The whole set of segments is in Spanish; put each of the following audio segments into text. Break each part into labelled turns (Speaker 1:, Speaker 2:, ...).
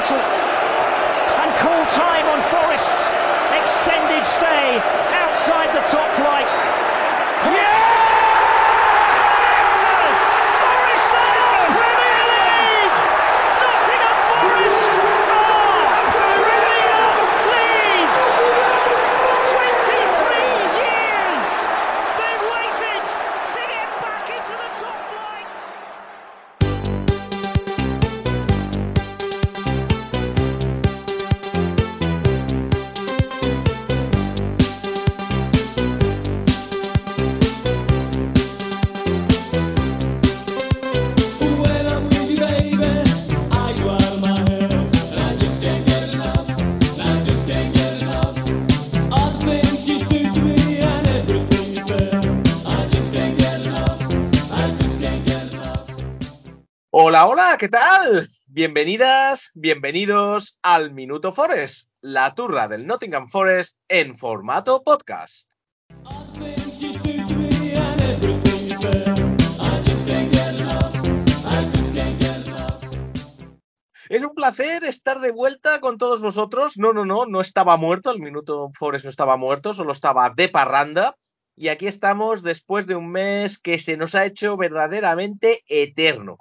Speaker 1: whistle and call time on Forest's extended stay outside the top
Speaker 2: Hola, ¿qué tal? Bienvenidas, bienvenidos al Minuto Forest, la turra del Nottingham Forest en formato podcast. Es un placer estar de vuelta con todos vosotros. No, no, no, no estaba muerto, el Minuto Forest no estaba muerto, solo estaba de parranda. Y aquí estamos después de un mes que se nos ha hecho verdaderamente eterno.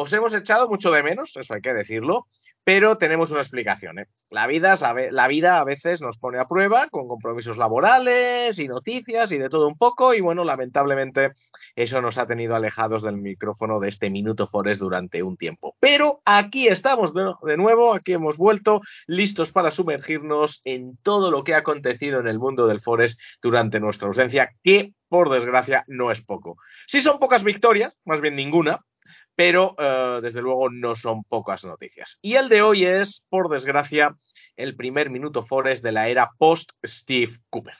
Speaker 2: Os hemos echado mucho de menos, eso hay que decirlo, pero tenemos una explicación. ¿eh? La, vida, la vida a veces nos pone a prueba con compromisos laborales y noticias y de todo un poco, y bueno, lamentablemente eso nos ha tenido alejados del micrófono de este Minuto Forest durante un tiempo. Pero aquí estamos de, nuevo, aquí hemos vuelto, listos para sumergirnos en todo lo que ha acontecido en el mundo del Forest durante nuestra ausencia, que por desgracia no es poco. Sí son pocas victorias, más bien ninguna, pero eh, desde luego no son pocas noticias. Y el de hoy es, por desgracia, el primer minuto Forest de la era post-Steve Cooper.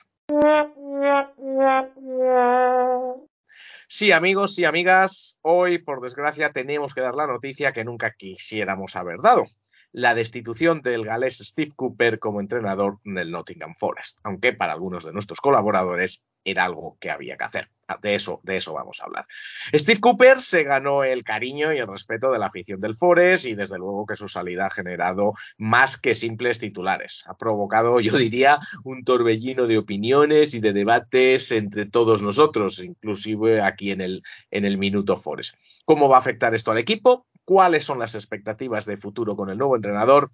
Speaker 2: Sí, amigos y amigas, hoy, por desgracia, tenemos que dar la noticia que nunca quisiéramos haber dado. La destitución del galés Steve Cooper como entrenador del Nottingham Forest, aunque para algunos de nuestros colaboradores era algo que había que hacer. De eso, de eso vamos a hablar. Steve Cooper se ganó el cariño y el respeto de la afición del Forest y desde luego que su salida ha generado más que simples titulares. Ha provocado, yo diría, un torbellino de opiniones y de debates entre todos nosotros, inclusive aquí en el, en el Minuto Forest. ¿Cómo va a afectar esto al equipo? ¿Cuáles son las expectativas de futuro con el nuevo entrenador?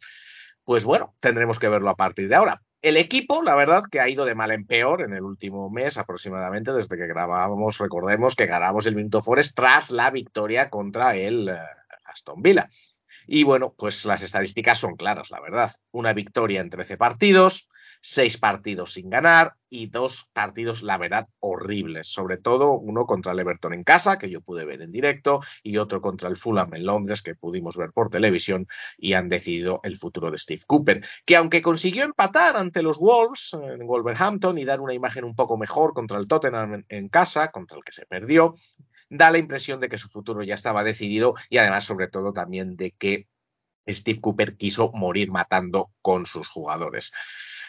Speaker 2: Pues bueno, tendremos que verlo a partir de ahora. El equipo, la verdad, que ha ido de mal en peor en el último mes aproximadamente, desde que grabábamos, recordemos que grabamos el Minuto Forest tras la victoria contra el eh, Aston Villa. Y bueno, pues las estadísticas son claras, la verdad. Una victoria en 13 partidos, seis partidos sin ganar y dos partidos, la verdad, horribles. Sobre todo uno contra el Everton en casa, que yo pude ver en directo, y otro contra el Fulham en Londres, que pudimos ver por televisión y han decidido el futuro de Steve Cooper, que aunque consiguió empatar ante los Wolves en Wolverhampton y dar una imagen un poco mejor contra el Tottenham en, en casa, contra el que se perdió, da la impresión de que su futuro ya estaba decidido y además sobre todo también de que Steve Cooper quiso morir matando con sus jugadores.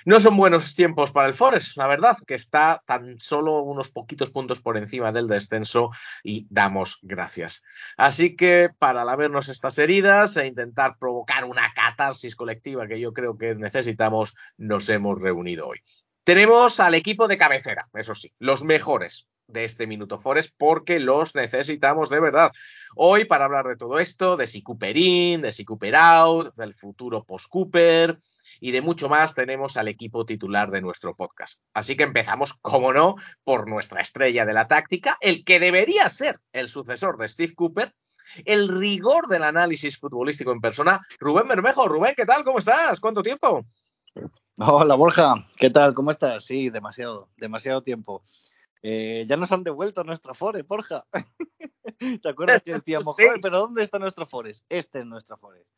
Speaker 2: No son buenos tiempos para el Forest, la verdad, que está tan solo unos poquitos puntos por encima del descenso y damos gracias. Así que para lamernos estas heridas e intentar provocar una catarsis colectiva que yo creo que necesitamos, nos hemos reunido hoy. Tenemos al equipo de cabecera, eso sí, los mejores de este Minuto Forest porque los necesitamos de verdad. Hoy para hablar de todo esto, de si Cooper in, de si Cooper out, del futuro post-Cooper y de mucho más tenemos al equipo titular de nuestro podcast. Así que empezamos, como no, por nuestra estrella de la táctica, el que debería ser el sucesor de Steve Cooper, el rigor del análisis futbolístico en persona, Rubén Bermejo. Rubén, ¿qué tal? ¿Cómo estás? ¿Cuánto tiempo?
Speaker 3: Hola Borja, ¿qué tal? ¿Cómo estás? Sí, demasiado, demasiado tiempo. Eh, ya nos han devuelto nuestro Forest, Borja. ¿Te acuerdas que decíamos,
Speaker 2: Sí.
Speaker 3: "Joder, pero ¿dónde está nuestro Forest? Este es nuestro Forest.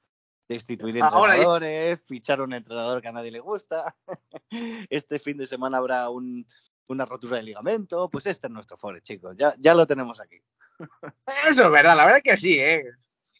Speaker 3: Destituir
Speaker 2: ya-
Speaker 3: entrenadores, fichar un entrenador que a nadie le gusta. Este fin de semana habrá un- una rotura de ligamento. Pues este es nuestro Forest, chicos. Ya, ya lo tenemos aquí.
Speaker 2: Eso es verdad, la verdad que sí, ¿eh?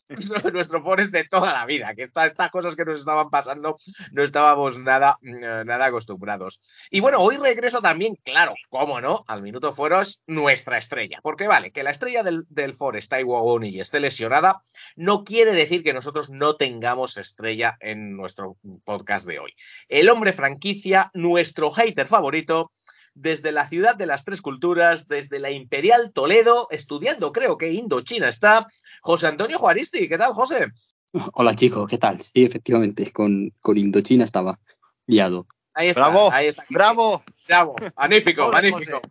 Speaker 2: nuestro, Forest de toda la vida, que esta- estas cosas que nos estaban pasando no estábamos nada, eh, nada acostumbrados. Y bueno, hoy regresa también, claro, cómo no, al Minuto Foros nuestra estrella. Porque vale, que la estrella del, del Forest, Taiwo Oni, esté lesionada, no quiere decir que nosotros no tengamos estrella en nuestro podcast de hoy. El hombre franquicia, nuestro hater favorito, desde la ciudad de las tres culturas, desde la Imperial Toledo, estudiando, creo que Indochina está, José Antonio Juaristi. ¿Qué tal, José?
Speaker 4: Hola chicos, ¿qué tal? Sí, efectivamente, con, con Indochina estaba liado.
Speaker 2: Ahí está,
Speaker 3: ¡Bravo!
Speaker 2: ahí está.
Speaker 3: ¡Bravo!
Speaker 2: Bravo, magnífico, magnífico.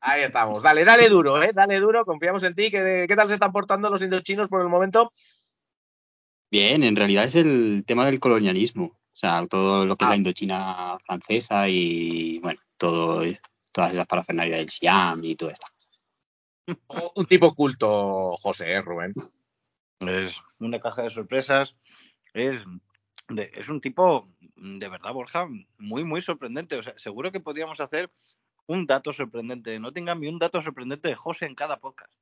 Speaker 2: Ahí estamos. Dale, dale duro, ¿eh? Dale duro, confiamos en ti. ¿Qué, qué tal se están portando los indochinos por el momento?
Speaker 4: Bien, en realidad es el tema del colonialismo, o sea, todo lo que es
Speaker 2: Ah.
Speaker 4: la Indochina francesa y, bueno, todo, todas esas parafernalias del Siam y todas estas cosas.
Speaker 2: O- Un tipo culto, José, ¿eh, Rubén?
Speaker 3: Es una caja de sorpresas. Es, de- es un tipo, de verdad, Borja, muy, muy sorprendente. O sea, seguro que podríamos hacer un dato sorprendente de Nottingham y un dato sorprendente de José en cada podcast.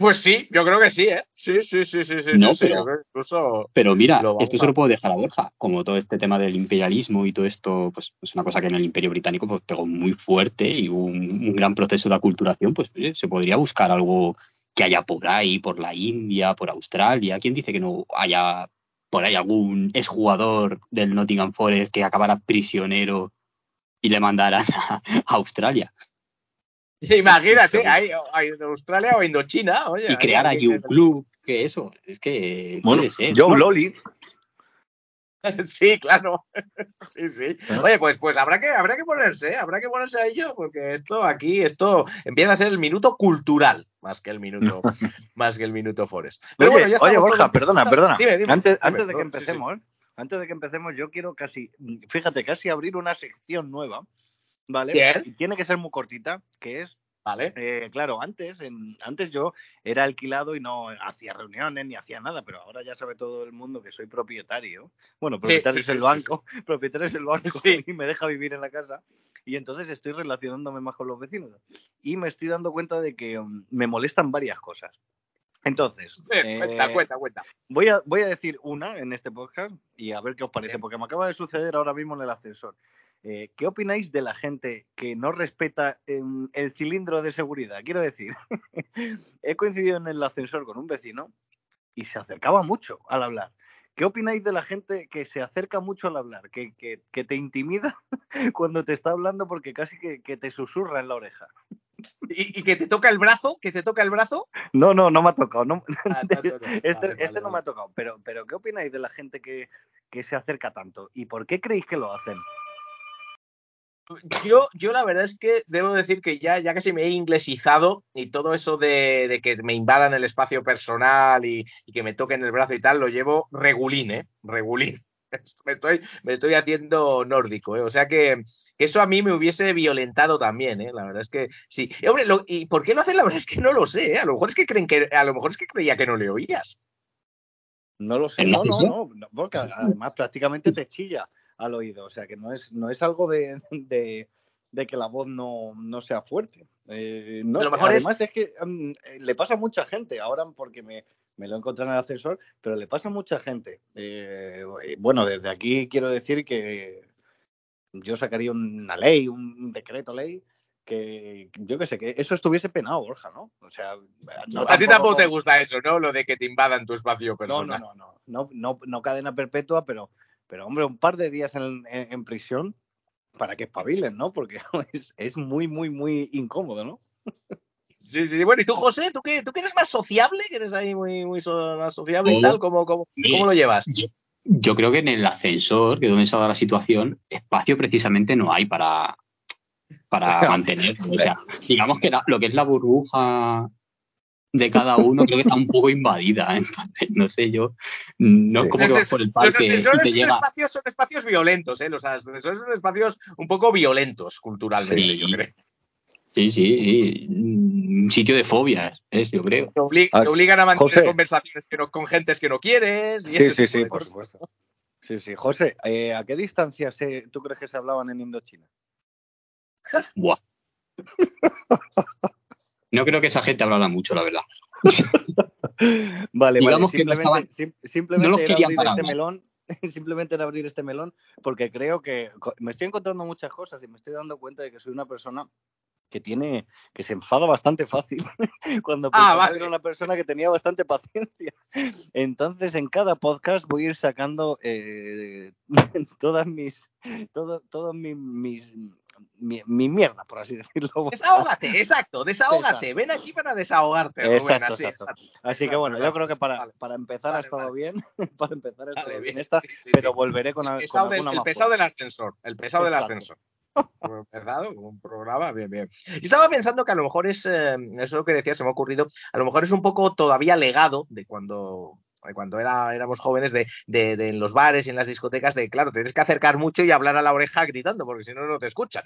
Speaker 2: Pues sí, yo creo que sí, ¿eh? Sí, sí, sí, sí, sí.
Speaker 4: No,
Speaker 2: sí,
Speaker 4: pero-
Speaker 2: incluso.
Speaker 4: Pero mira, esto se lo puedo dejar a Borja, como todo este tema del imperialismo y todo esto, pues es una cosa que en el Imperio Británico pues, pegó muy fuerte y hubo un, un gran proceso de aculturación, pues oye, se podría buscar algo que haya por ahí, por la India, por Australia. ¿Quién dice que no haya por ahí algún exjugador del Nottingham Forest que acabara prisionero y le mandaran a, a Australia?
Speaker 2: Imagínate, ahí en Australia o Indochina, oye.
Speaker 4: Y crear allí un club, que eso, es que
Speaker 3: Bueno,
Speaker 4: puede ser.
Speaker 3: Joe Loli.
Speaker 2: Sí, claro. Sí, sí. Oye, pues, pues habrá que, habrá que ponerse, ¿eh? habrá que ponerse a ello, porque esto aquí, esto empieza a ser el minuto cultural, más que el minuto, más que el minuto Forest. Pero
Speaker 3: Oye,
Speaker 2: bueno, ya
Speaker 3: oye, Borja, perdona, perdona.
Speaker 2: Dime, dime,
Speaker 3: antes,
Speaker 2: dime,
Speaker 3: antes de que
Speaker 2: no, sí, sí.
Speaker 3: empecemos, antes de que empecemos, yo quiero casi, fíjate, casi abrir una sección nueva, ¿vale?
Speaker 2: Bien.
Speaker 3: Y tiene que ser muy cortita, que es
Speaker 2: Vale.
Speaker 3: Eh, claro, antes, en, antes yo era alquilado y no hacía reuniones ni hacía nada, pero ahora ya sabe todo el mundo que soy propietario. Bueno, propietario
Speaker 2: sí,
Speaker 3: es el
Speaker 2: sí,
Speaker 3: banco, propietario es el banco y me deja vivir en la casa. Y entonces estoy relacionándome más con los vecinos. Y me estoy dando cuenta de que mm, me molestan varias cosas. Entonces, eh,
Speaker 2: cuenta, cuenta, cuenta.
Speaker 3: Voy a, voy a decir una en este podcast y a ver qué os parece, porque me acaba de suceder ahora mismo en el ascensor. Eh, ¿Qué opináis de la gente que no respeta em, el cilindro de seguridad? Quiero decir, he coincidido en el ascensor con un vecino y se acercaba mucho al hablar. ¿Qué opináis de la gente que se acerca mucho al hablar, que, que- que te intimida cuando te está hablando porque casi que, que te susurra en la oreja?
Speaker 2: ¿Y, y que te toca el brazo? ¿Que te toca el brazo?
Speaker 3: No, no, no me ha tocado. No,
Speaker 2: Ah, te ha tocado.
Speaker 3: Este,
Speaker 2: Vale,
Speaker 3: este
Speaker 2: vale,
Speaker 3: no me ha tocado, pero, pero ¿qué opináis de la gente que, que se acerca tanto? ¿Y por qué creéis que lo hacen?
Speaker 2: Yo, yo la verdad es que debo decir que ya, ya casi me he inglesizado y todo eso de, de que me invadan el espacio personal y, y que me toquen el brazo y tal, lo llevo regulín, ¿eh? Regulín. Me estoy, me estoy haciendo nórdico, ¿eh? O sea que, que eso a mí me hubiese violentado también, ¿eh? La verdad es que sí. Y, hombre, lo- ¿y por qué lo hacen? La verdad es que no lo sé, ¿eh? A lo mejor es que creen que, a lo mejor es que creía que no le oías.
Speaker 3: No lo sé,
Speaker 4: ¿El
Speaker 3: no, no, no, porque además prácticamente te chilla al oído, o sea que no es, no es algo de, de- de que la voz no, no sea fuerte. Eh, no,
Speaker 2: lo mejor
Speaker 3: además es, que eh, le pasa a mucha gente, ahora porque me, me lo encontré en el ascensor, pero le pasa a mucha gente. Eh, bueno, desde aquí quiero decir que yo sacaría una ley, un decreto ley, que yo que sé, que eso estuviese penado, Borja, ¿no? O sea, no
Speaker 2: a ti tampoco te gusta eso, ¿no? Lo de que te invadan tu espacio personal.
Speaker 3: no, no, no, no, no, no cadena perpetua, pero, pero hombre, un par de días en, en- en prisión para que espabilen, ¿no? Porque es, es muy, muy, muy incómodo, ¿no?
Speaker 2: Sí, sí, bueno, ¿y tú, José? ¿Tú que, tú eres más sociable? ¿Que eres ahí muy, muy so- más sociable y tal? ¿Cómo, cómo, cómo lo llevas?
Speaker 4: Yo, yo creo que en el ascensor, que es donde se ha dado la situación, espacio precisamente no hay para, para mantener. O sea, digamos que la- lo que es la burbuja de cada uno creo que está un poco invadida. ¿eh? Entonces, no sé yo. No como que
Speaker 2: Los,
Speaker 4: vas por el
Speaker 2: los
Speaker 4: parque y
Speaker 2: ascensores son,
Speaker 4: llega.
Speaker 2: espacios, son espacios violentos, ¿eh? Los ascensores son espacios un poco violentos culturalmente,
Speaker 4: Sí.
Speaker 2: yo creo.
Speaker 4: Sí, sí, sí. Un sitio de fobias, es, yo creo.
Speaker 2: Te,
Speaker 3: Ah,
Speaker 2: te obligan a mantener
Speaker 3: José.
Speaker 2: conversaciones que no, con gentes que no quieres. Y
Speaker 3: Sí,
Speaker 2: ese
Speaker 3: sí, sí, por supuesto. Sí, sí. José, eh, ¿a qué distancia se, tú crees que se hablaban en Indochina?
Speaker 4: Buah. No creo que esa gente hablara mucho, la verdad.
Speaker 3: Vale,
Speaker 4: Digamos
Speaker 3: vale.
Speaker 4: que no
Speaker 3: Simplemente, sim- simplemente
Speaker 4: no los
Speaker 3: era abrir este melón. Simplemente era abrir este melón porque creo que me estoy encontrando muchas cosas y me estoy dando cuenta de que soy una persona que tiene que se enfada bastante fácil cuando
Speaker 2: Ah,
Speaker 3: pensaba que
Speaker 2: vale.
Speaker 3: era una persona que tenía bastante paciencia. Entonces en cada podcast voy a ir sacando eh, todas mis todo, todo mi, mis mi, mi mierda, por así decirlo.
Speaker 2: Desahógate, exacto, desahógate.
Speaker 3: Exacto.
Speaker 2: Ven aquí para desahogarte, Rubén.
Speaker 3: Exacto,
Speaker 2: así,
Speaker 3: exacto.
Speaker 2: exacto.
Speaker 3: Así que bueno, yo creo que para,
Speaker 2: Vale.
Speaker 3: para empezar ha estado
Speaker 2: vale.
Speaker 3: bien. para empezar ha estado bien esta,
Speaker 2: Sí, sí,
Speaker 3: pero
Speaker 2: sí.
Speaker 3: volveré con,
Speaker 2: El
Speaker 3: con
Speaker 2: pesado, del,
Speaker 3: alguna
Speaker 2: el pesado del ascensor. El pesado del ascensor. Como un programa, bien, bien. Y estaba pensando que a lo mejor es, eh, eso es lo que decía, se me ha ocurrido, a lo mejor es un poco todavía legado de cuando, cuando era, éramos jóvenes, de, de, de en los bares y en las discotecas, de claro, tienes que acercar mucho y hablar a la oreja gritando, porque si no, no te escuchan.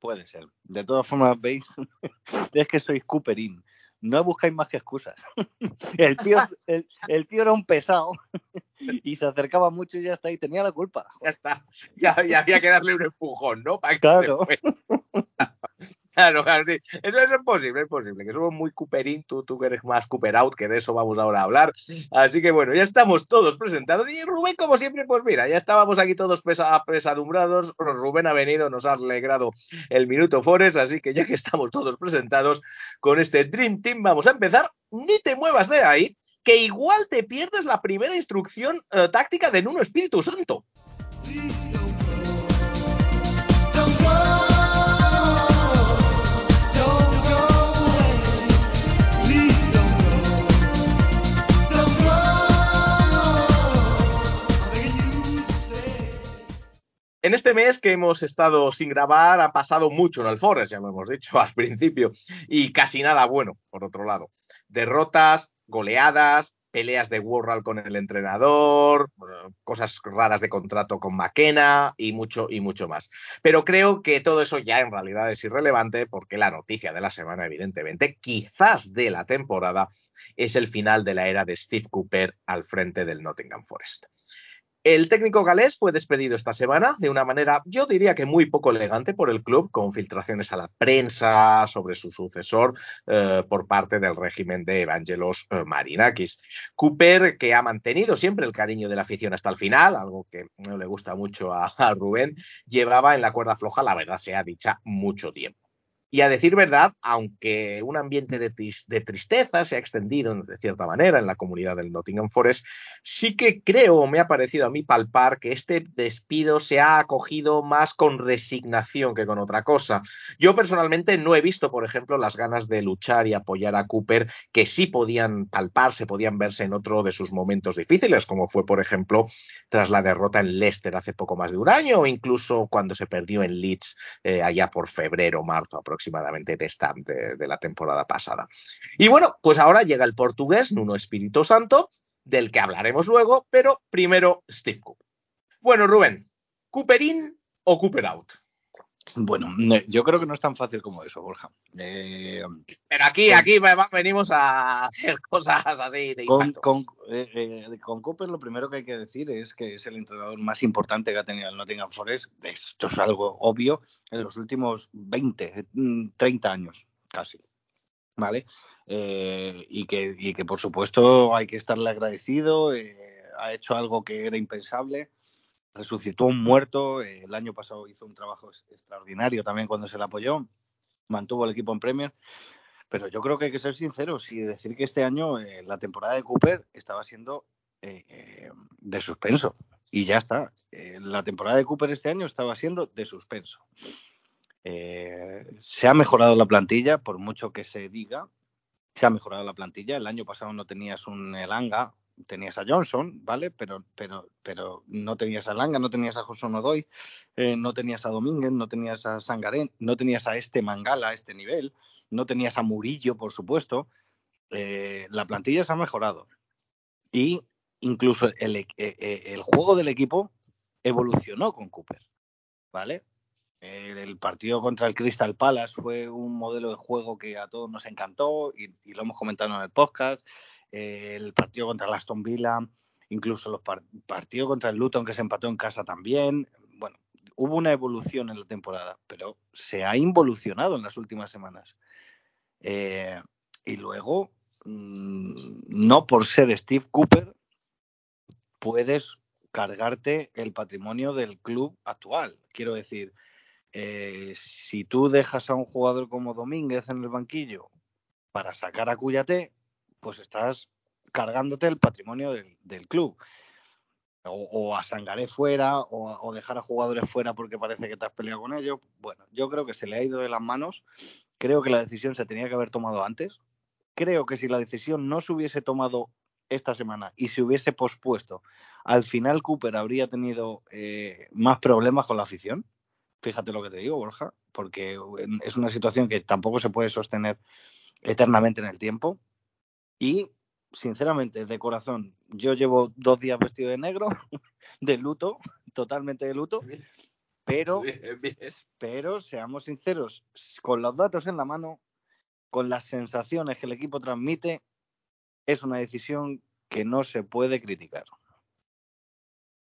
Speaker 3: Puede ser. De todas formas, veis, es que sois Cooperín. No buscáis más que excusas. El tío, el, el tío era un pesado y se acercaba mucho y ya está, y tenía la culpa.
Speaker 2: Ya está. Ya, ya había que darle un empujón, ¿no? Para que
Speaker 3: Claro.
Speaker 2: Claro, claro, sí. Eso, es posible, es posible. Que somos muy Cooperín, tú, tú que eres más Cooper out, que de eso vamos ahora a hablar. Así que bueno, ya estamos todos presentados. Y Rubén, como siempre, pues mira, ya estábamos aquí todos pesa- apesadumbrados. Rubén ha venido, nos ha alegrado el minuto Forest. Así que ya que estamos todos presentados con este Dream Team, vamos a empezar. Ni te muevas de ahí, que igual te pierdes la primera instrucción eh, táctica de Nuno Espíritu Santo.
Speaker 5: Don't
Speaker 2: En este mes que hemos estado sin grabar ha pasado mucho en el Forest, ya lo hemos dicho al principio, y casi nada bueno, por otro lado. Derrotas, goleadas, peleas de Worral con el entrenador, cosas raras de contrato con McKenna y mucho y mucho más. Pero creo que todo eso ya en realidad es irrelevante porque la noticia de la semana, evidentemente, quizás de la temporada, es el final de la era de Steve Cooper al frente del Nottingham Forest. El técnico galés fue despedido esta semana de una manera, yo diría que muy poco elegante por el club, con filtraciones a la prensa sobre su sucesor eh, por parte del régimen de Evangelos eh, Marinakis. Cooper, que ha mantenido siempre el cariño de la afición hasta el final, algo que no le gusta mucho a, a Rubén, llevaba en la cuerda floja, la verdad sea dicha, mucho tiempo. Y a decir verdad, aunque un ambiente de, tris- de tristeza se ha extendido de cierta manera en la comunidad del Nottingham Forest, sí que creo, me ha parecido a mí palpar, que este despido se ha acogido más con resignación que con otra cosa. Yo personalmente no he visto, por ejemplo, las ganas de luchar y apoyar a Cooper, que sí podían palparse, podían verse en otro de sus momentos difíciles, como fue, por ejemplo, tras la derrota en Leicester hace poco más de un año, o incluso cuando se perdió en Leeds eh, allá por febrero, marzo aproximadamente de, esta, de, la temporada pasada. Y bueno, pues ahora llega el portugués Nuno Espíritu Santo, del que hablaremos luego, pero primero Steve Cooper. Bueno, Rubén, ¿Cooper in o Cooper out?
Speaker 3: Bueno, yo creo que no es tan fácil como eso, Borja. Eh,
Speaker 2: Pero aquí,
Speaker 3: Con-
Speaker 2: aquí venimos a hacer cosas así de
Speaker 3: con,
Speaker 2: impacto.
Speaker 3: con, eh, eh, con Cooper lo primero que hay que decir es que es el entrenador más importante que ha tenido el Nottingham Forest. Esto es algo obvio en los últimos 20, mm, 30 años casi. ¿Vale? Eh, y, que, y que por supuesto hay que estarle agradecido. ha hecho algo que era impensable. Resucitó un muerto. eh, el año pasado hizo un trabajo extraordinario también cuando se le apoyó. Mantuvo el equipo en Premier. Pero yo creo que hay que ser sinceros y decir que este año eh, la temporada de Cooper estaba siendo eh, de suspenso. Y ya está. La temporada de Cooper este año estaba siendo de suspenso. Se ha mejorado la plantilla, por mucho que se diga. Se ha mejorado la plantilla. El año pasado no tenías un Elanga, tenías a Johnson, ¿vale? Pero, pero, pero no tenías a Elanga, no tenías a José Odoy, eh, no tenías a Domínguez, no tenías a Sangarén, no tenías a este Mangala a este nivel, no tenías a Murillo, por supuesto. Eh, la plantilla se ha mejorado. Y incluso el, e- eh, el juego del equipo evolucionó con Cooper, ¿vale? El, el partido contra el Crystal Palace fue un modelo de juego que a todos nos encantó y, y lo hemos comentado en el podcast. El partido contra el Aston Villa, incluso los par- partido contra el Luton que se empató en casa también. Bueno, hubo una evolución en la temporada, pero se ha involucionado en las últimas semanas. Eh, y luego mm, no por ser Steve Cooper puedes cargarte el patrimonio del club actual. Quiero decir, eh, si tú dejas a un jugador como Domínguez en el banquillo para sacar a Cuyate, pues estás cargándote el patrimonio del, club. O, a Sangaré fuera, o, dejar a jugadores fuera porque parece que te has peleado con ellos. Bueno, yo creo que se le ha ido de las manos. Creo que la decisión se tenía que haber tomado antes. Creo que si la decisión no se hubiese tomado esta semana y se hubiese pospuesto, al final Cooper habría tenido eh, más problemas con la afición. Fíjate lo que te digo, Borja, porque es una situación que tampoco se puede sostener eternamente en el tiempo. Y, sinceramente, de corazón, yo llevo dos días vestido de negro, de luto, totalmente de luto, pero, pero seamos sinceros, con los datos en la mano, con las sensaciones que el equipo transmite, es una decisión que no se puede criticar.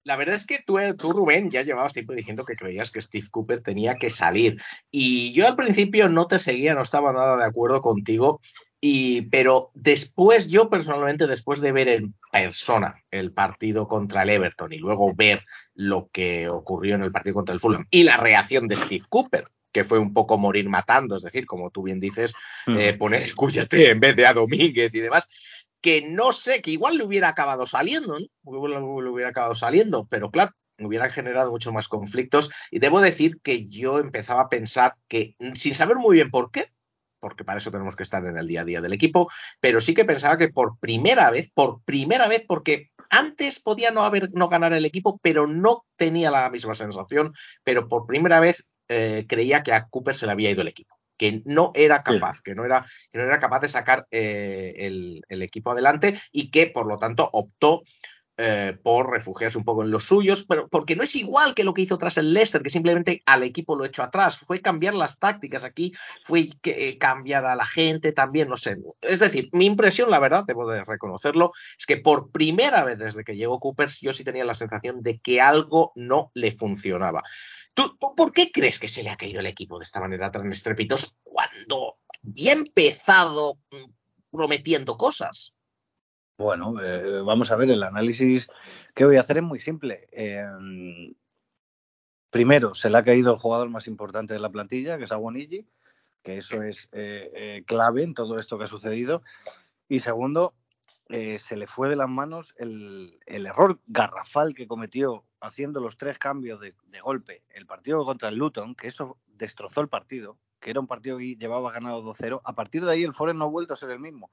Speaker 2: La verdad es que tú, tú, Rubén, ya llevabas tiempo diciendo que creías que Steve Cooper tenía que salir. Y yo al principio no te seguía, no estaba nada de acuerdo contigo. Y, pero después, yo personalmente, después de ver en persona el partido contra el Everton y luego ver lo que ocurrió en el partido contra el Fulham y la reacción de Steve Cooper, que fue un poco morir matando, es decir, como tú bien dices, mm. eh, poner el Cuyate en vez de a Domínguez y demás, que no sé, que igual le hubiera acabado saliendo, ¿no? Le hubiera acabado saliendo, pero claro, hubiera generado muchos más conflictos. Y debo decir que yo empezaba a pensar que, sin saber muy bien por qué, porque para eso tenemos que estar en el día a día del equipo, pero sí que pensaba que por primera vez, por primera vez, porque antes podía no haber no ganar el equipo, pero no tenía la misma sensación, pero por primera vez eh, creía que a Cooper se le había ido el equipo que no era capaz, que, no era, que no era capaz de sacar eh, el, el, equipo adelante y que por lo tanto optó eh, por refugiarse un poco en los suyos, pero porque no es igual que lo que hizo tras el Leicester, que simplemente al equipo lo echó atrás, fue cambiar las tácticas aquí, fue eh, cambiar a la gente también, no sé. Es decir, mi impresión, la verdad, debo de reconocerlo, es que por primera vez desde que llegó Coopers yo sí tenía la sensación de que algo no le funcionaba. ¿Tú, ¿Tú, por qué crees que se le ha caído el equipo de esta manera tan estrepitosa cuando ya ha empezado mm, prometiendo cosas?
Speaker 3: Bueno, eh, vamos a ver, el análisis que voy a hacer es muy simple. Eh, primero, se le ha caído el jugador más importante de la plantilla, que es Aguanigi, que eso es eh, clave en todo esto que ha sucedido. Y segundo, se le fue de las manos el, error garrafal que cometió haciendo los tres cambios de, de, golpe el partido contra el Luton, que eso destrozó el partido, que era un partido que llevaba ganado 2-0. A partir de ahí el Forest no ha vuelto a ser el mismo.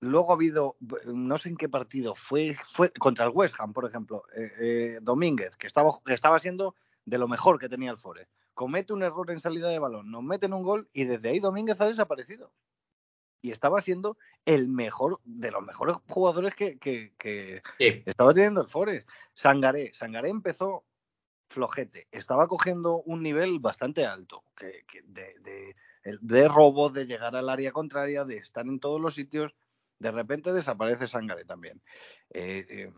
Speaker 3: Luego ha habido, no sé en qué partido, fue, fue contra el West Ham, por ejemplo, eh, eh, Domínguez, que estaba, que estaba siendo de lo mejor que tenía el Forest. Comete un error en salida de balón, nos meten un gol y desde ahí Domínguez ha desaparecido. Y estaba siendo el mejor, de los mejores jugadores que, que, que sí. estaba teniendo el Forest. Sangaré, Sangaré empezó flojete, estaba cogiendo un nivel bastante alto que, que de, de, de robo, de llegar al área contraria, de estar en todos los sitios de repente desaparece Sangare también. Eh, eh,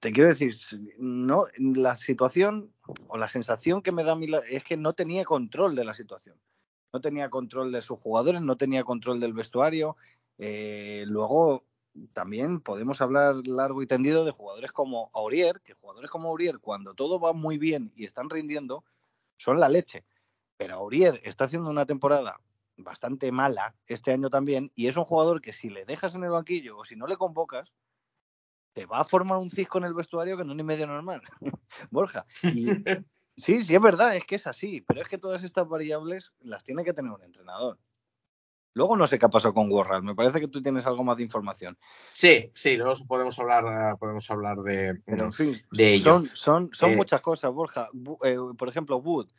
Speaker 3: te quiero decir, no, la situación o la sensación que me da a mí es que no tenía control de la situación. No tenía control de sus jugadores, no tenía control del vestuario. Eh, luego también podemos hablar largo y tendido de jugadores como Aurier, que jugadores como Aurier, cuando todo va muy bien y están rindiendo, son la leche. Pero Aurier está haciendo una temporada bastante mala este año también, y es un jugador que si le dejas en el banquillo o si no le convocas, te va a formar un cisco en el vestuario que no es ni medio normal, Borja. Y, sí, sí, es verdad, es que es así, pero es que todas estas variables las tiene que tener un entrenador. Luego no sé qué ha pasado con Warral, me parece que tú tienes algo más de información.
Speaker 2: Sí, sí, luego podemos hablar, uh, podemos hablar de,
Speaker 3: pero, en fin,
Speaker 2: de ello.
Speaker 3: Son, son, son eh, muchas cosas, Borja. Eh, por ejemplo, Wood.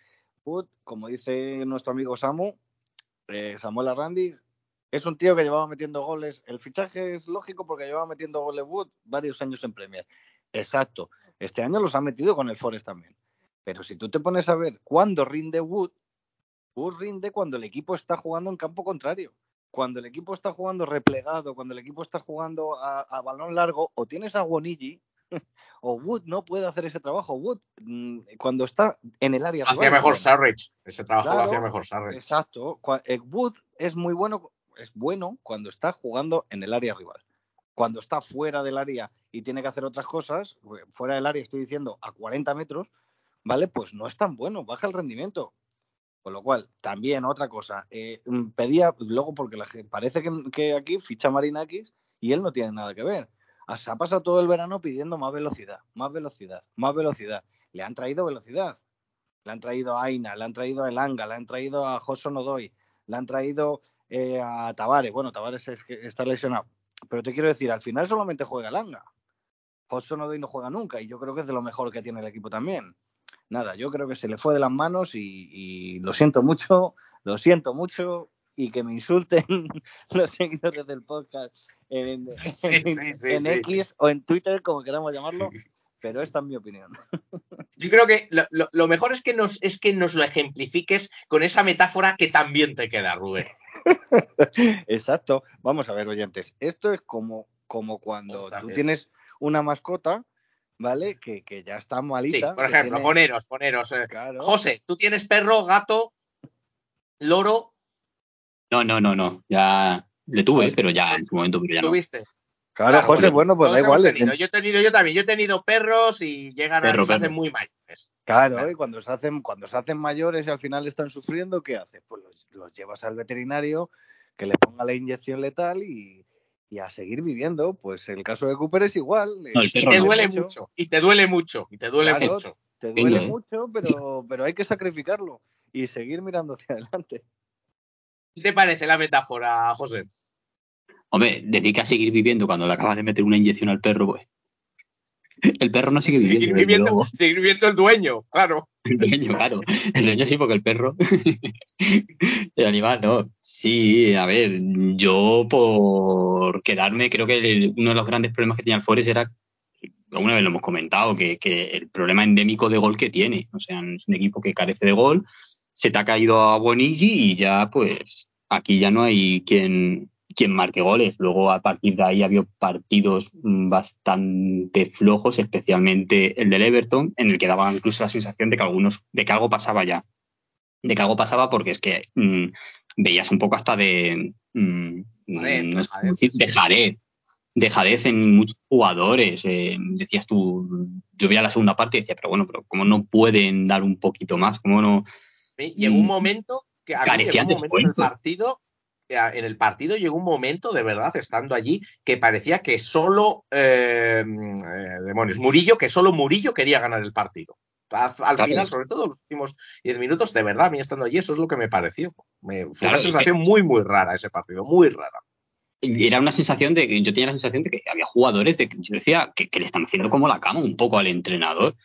Speaker 3: Wood, como dice nuestro amigo Samu, eh, Samuel Arrandi es un tío que llevaba metiendo goles. El fichaje es lógico porque llevaba metiendo goles Wood varios años en Premier. Exacto. Este año los ha metido con el Forest también. Pero si tú te pones a ver cuándo rinde Wood, Wood rinde cuando el equipo está jugando en campo contrario. Cuando el equipo está jugando replegado, cuando el equipo está jugando a, a balón largo, o tienes a Wonigi, o Wood no puede hacer ese trabajo. Wood, mmm, cuando está en el área.
Speaker 2: Hacía mejor Sarrich. Ese trabajo claro, lo hacía mejor Sarrich.
Speaker 3: Exacto. Wood es muy bueno, es bueno cuando está jugando en el área rival. cuando está fuera del área y tiene que hacer otras cosas, pues, fuera del área estoy diciendo a 40 metros, ¿vale? Pues no es tan bueno, baja el rendimiento. Con lo cual, también otra cosa, eh, mm, pedía, luego porque la parece que, que aquí ficha Marinakis y él no tiene nada que ver. Ah, Se ha pasado todo el verano pidiendo más velocidad, más velocidad, más velocidad. Le han traído velocidad. Le han traído a Aina, le han traído a Elanga, le han traído a Joson Odoy, le han traído eh, a Tavares. Bueno, Tavares está lesionado. Pero te quiero decir, al final solamente juega Elanga. Joson Odoy no juega nunca y yo creo que es de lo mejor que tiene el equipo también. Nada, yo creo que se le fue de las manos y, y lo siento mucho, lo siento mucho y que me insulten los seguidores del podcast en,
Speaker 2: Sí,
Speaker 3: en-
Speaker 2: sí, sí,
Speaker 3: en
Speaker 2: sí.
Speaker 3: X o en Twitter, como queramos llamarlo, pero esta es mi opinión.
Speaker 2: Yo creo que lo, lo- lo mejor es que, nos, es que nos lo ejemplifiques con esa metáfora que también te queda, Rubén.
Speaker 3: Exacto. Vamos a ver, oyentes. Esto es como, como cuando
Speaker 2: Ostras,
Speaker 3: tú tienes una mascota, ¿vale? Que, que ya está
Speaker 2: Sí,
Speaker 3: malita.
Speaker 2: por
Speaker 3: que
Speaker 2: ejemplo,
Speaker 3: tiene-
Speaker 2: poneros, poneros. eh,
Speaker 3: Claro.
Speaker 2: José, tú tienes perro, gato, loro,
Speaker 4: No, no, no, no. Ya le tuve, pero ya en su momento, pero ya no.
Speaker 2: tuviste.
Speaker 3: Claro,
Speaker 2: Claro,
Speaker 3: José,
Speaker 4: bueno,
Speaker 3: pues da igual.
Speaker 2: tenido. Yo he tenido, yo también, yo he tenido perros y llegan a
Speaker 4: Perro,
Speaker 2: se hacen muy mayores.
Speaker 3: Claro,
Speaker 2: Claro.
Speaker 3: y cuando se hacen, cuando se hacen mayores y al final están sufriendo, ¿qué haces? Pues los, los llevas al veterinario que le ponga la inyección letal y, y a seguir viviendo. Pues el caso de Cooper es igual.
Speaker 4: No,
Speaker 3: eh,
Speaker 2: Y te
Speaker 4: no.
Speaker 2: duele mucho, y te duele mucho, y te duele
Speaker 3: Claro.
Speaker 2: mucho.
Speaker 3: Te duele mucho, pero, pero hay que sacrificarlo y seguir mirando hacia adelante.
Speaker 2: ¿Qué te parece la metáfora, José?
Speaker 4: Hombre, dedica a seguir viviendo cuando le acabas de meter una inyección al perro, pues. El perro no sigue viviendo.
Speaker 2: Seguir viviendo,
Speaker 4: luego.
Speaker 2: seguir viviendo el dueño, claro.
Speaker 4: El dueño, claro. El dueño sí, porque el perro. el animal, no. Sí, a ver, yo por quedarme, creo que el- uno de los grandes problemas que tenía el Forest era, alguna vez lo hemos comentado, que, que el problema endémico de gol que tiene. O sea, es un equipo que carece de gol, se te ha caído a Bonigi y ya, pues, aquí ya no hay quien, quien marque goles. Luego, a partir de ahí, había partidos mm, bastante flojos, especialmente el del Everton, en el que daba incluso la sensación de que algunos, de que algo pasaba ya. De que algo pasaba porque es que mm, veías un poco hasta de. mm, no
Speaker 2: Jarez,
Speaker 4: cómo decir, de en muchos jugadores. eh, decías tú, yo veía la segunda parte y decía, pero bueno, pero ¿cómo no pueden dar un poquito más? ¿Cómo no?
Speaker 2: Llegó un
Speaker 4: Mm.
Speaker 2: momento que a mí llegó un momento partido, en el partido llegó un momento de verdad, estando allí, que parecía que solo eh, eh, demonios, Murillo, que solo Murillo quería ganar el partido. Al,
Speaker 4: Claro.
Speaker 2: final, sobre todo los últimos 10 minutos, de verdad, a mí estando allí, eso es lo que me pareció. Me- fue
Speaker 4: Claro,
Speaker 2: una
Speaker 4: que-
Speaker 2: sensación muy, muy rara ese partido, muy rara.
Speaker 4: era una sensación de que yo tenía la sensación de que había jugadores de que yo decía que, que le están haciendo como la cama un poco al entrenador.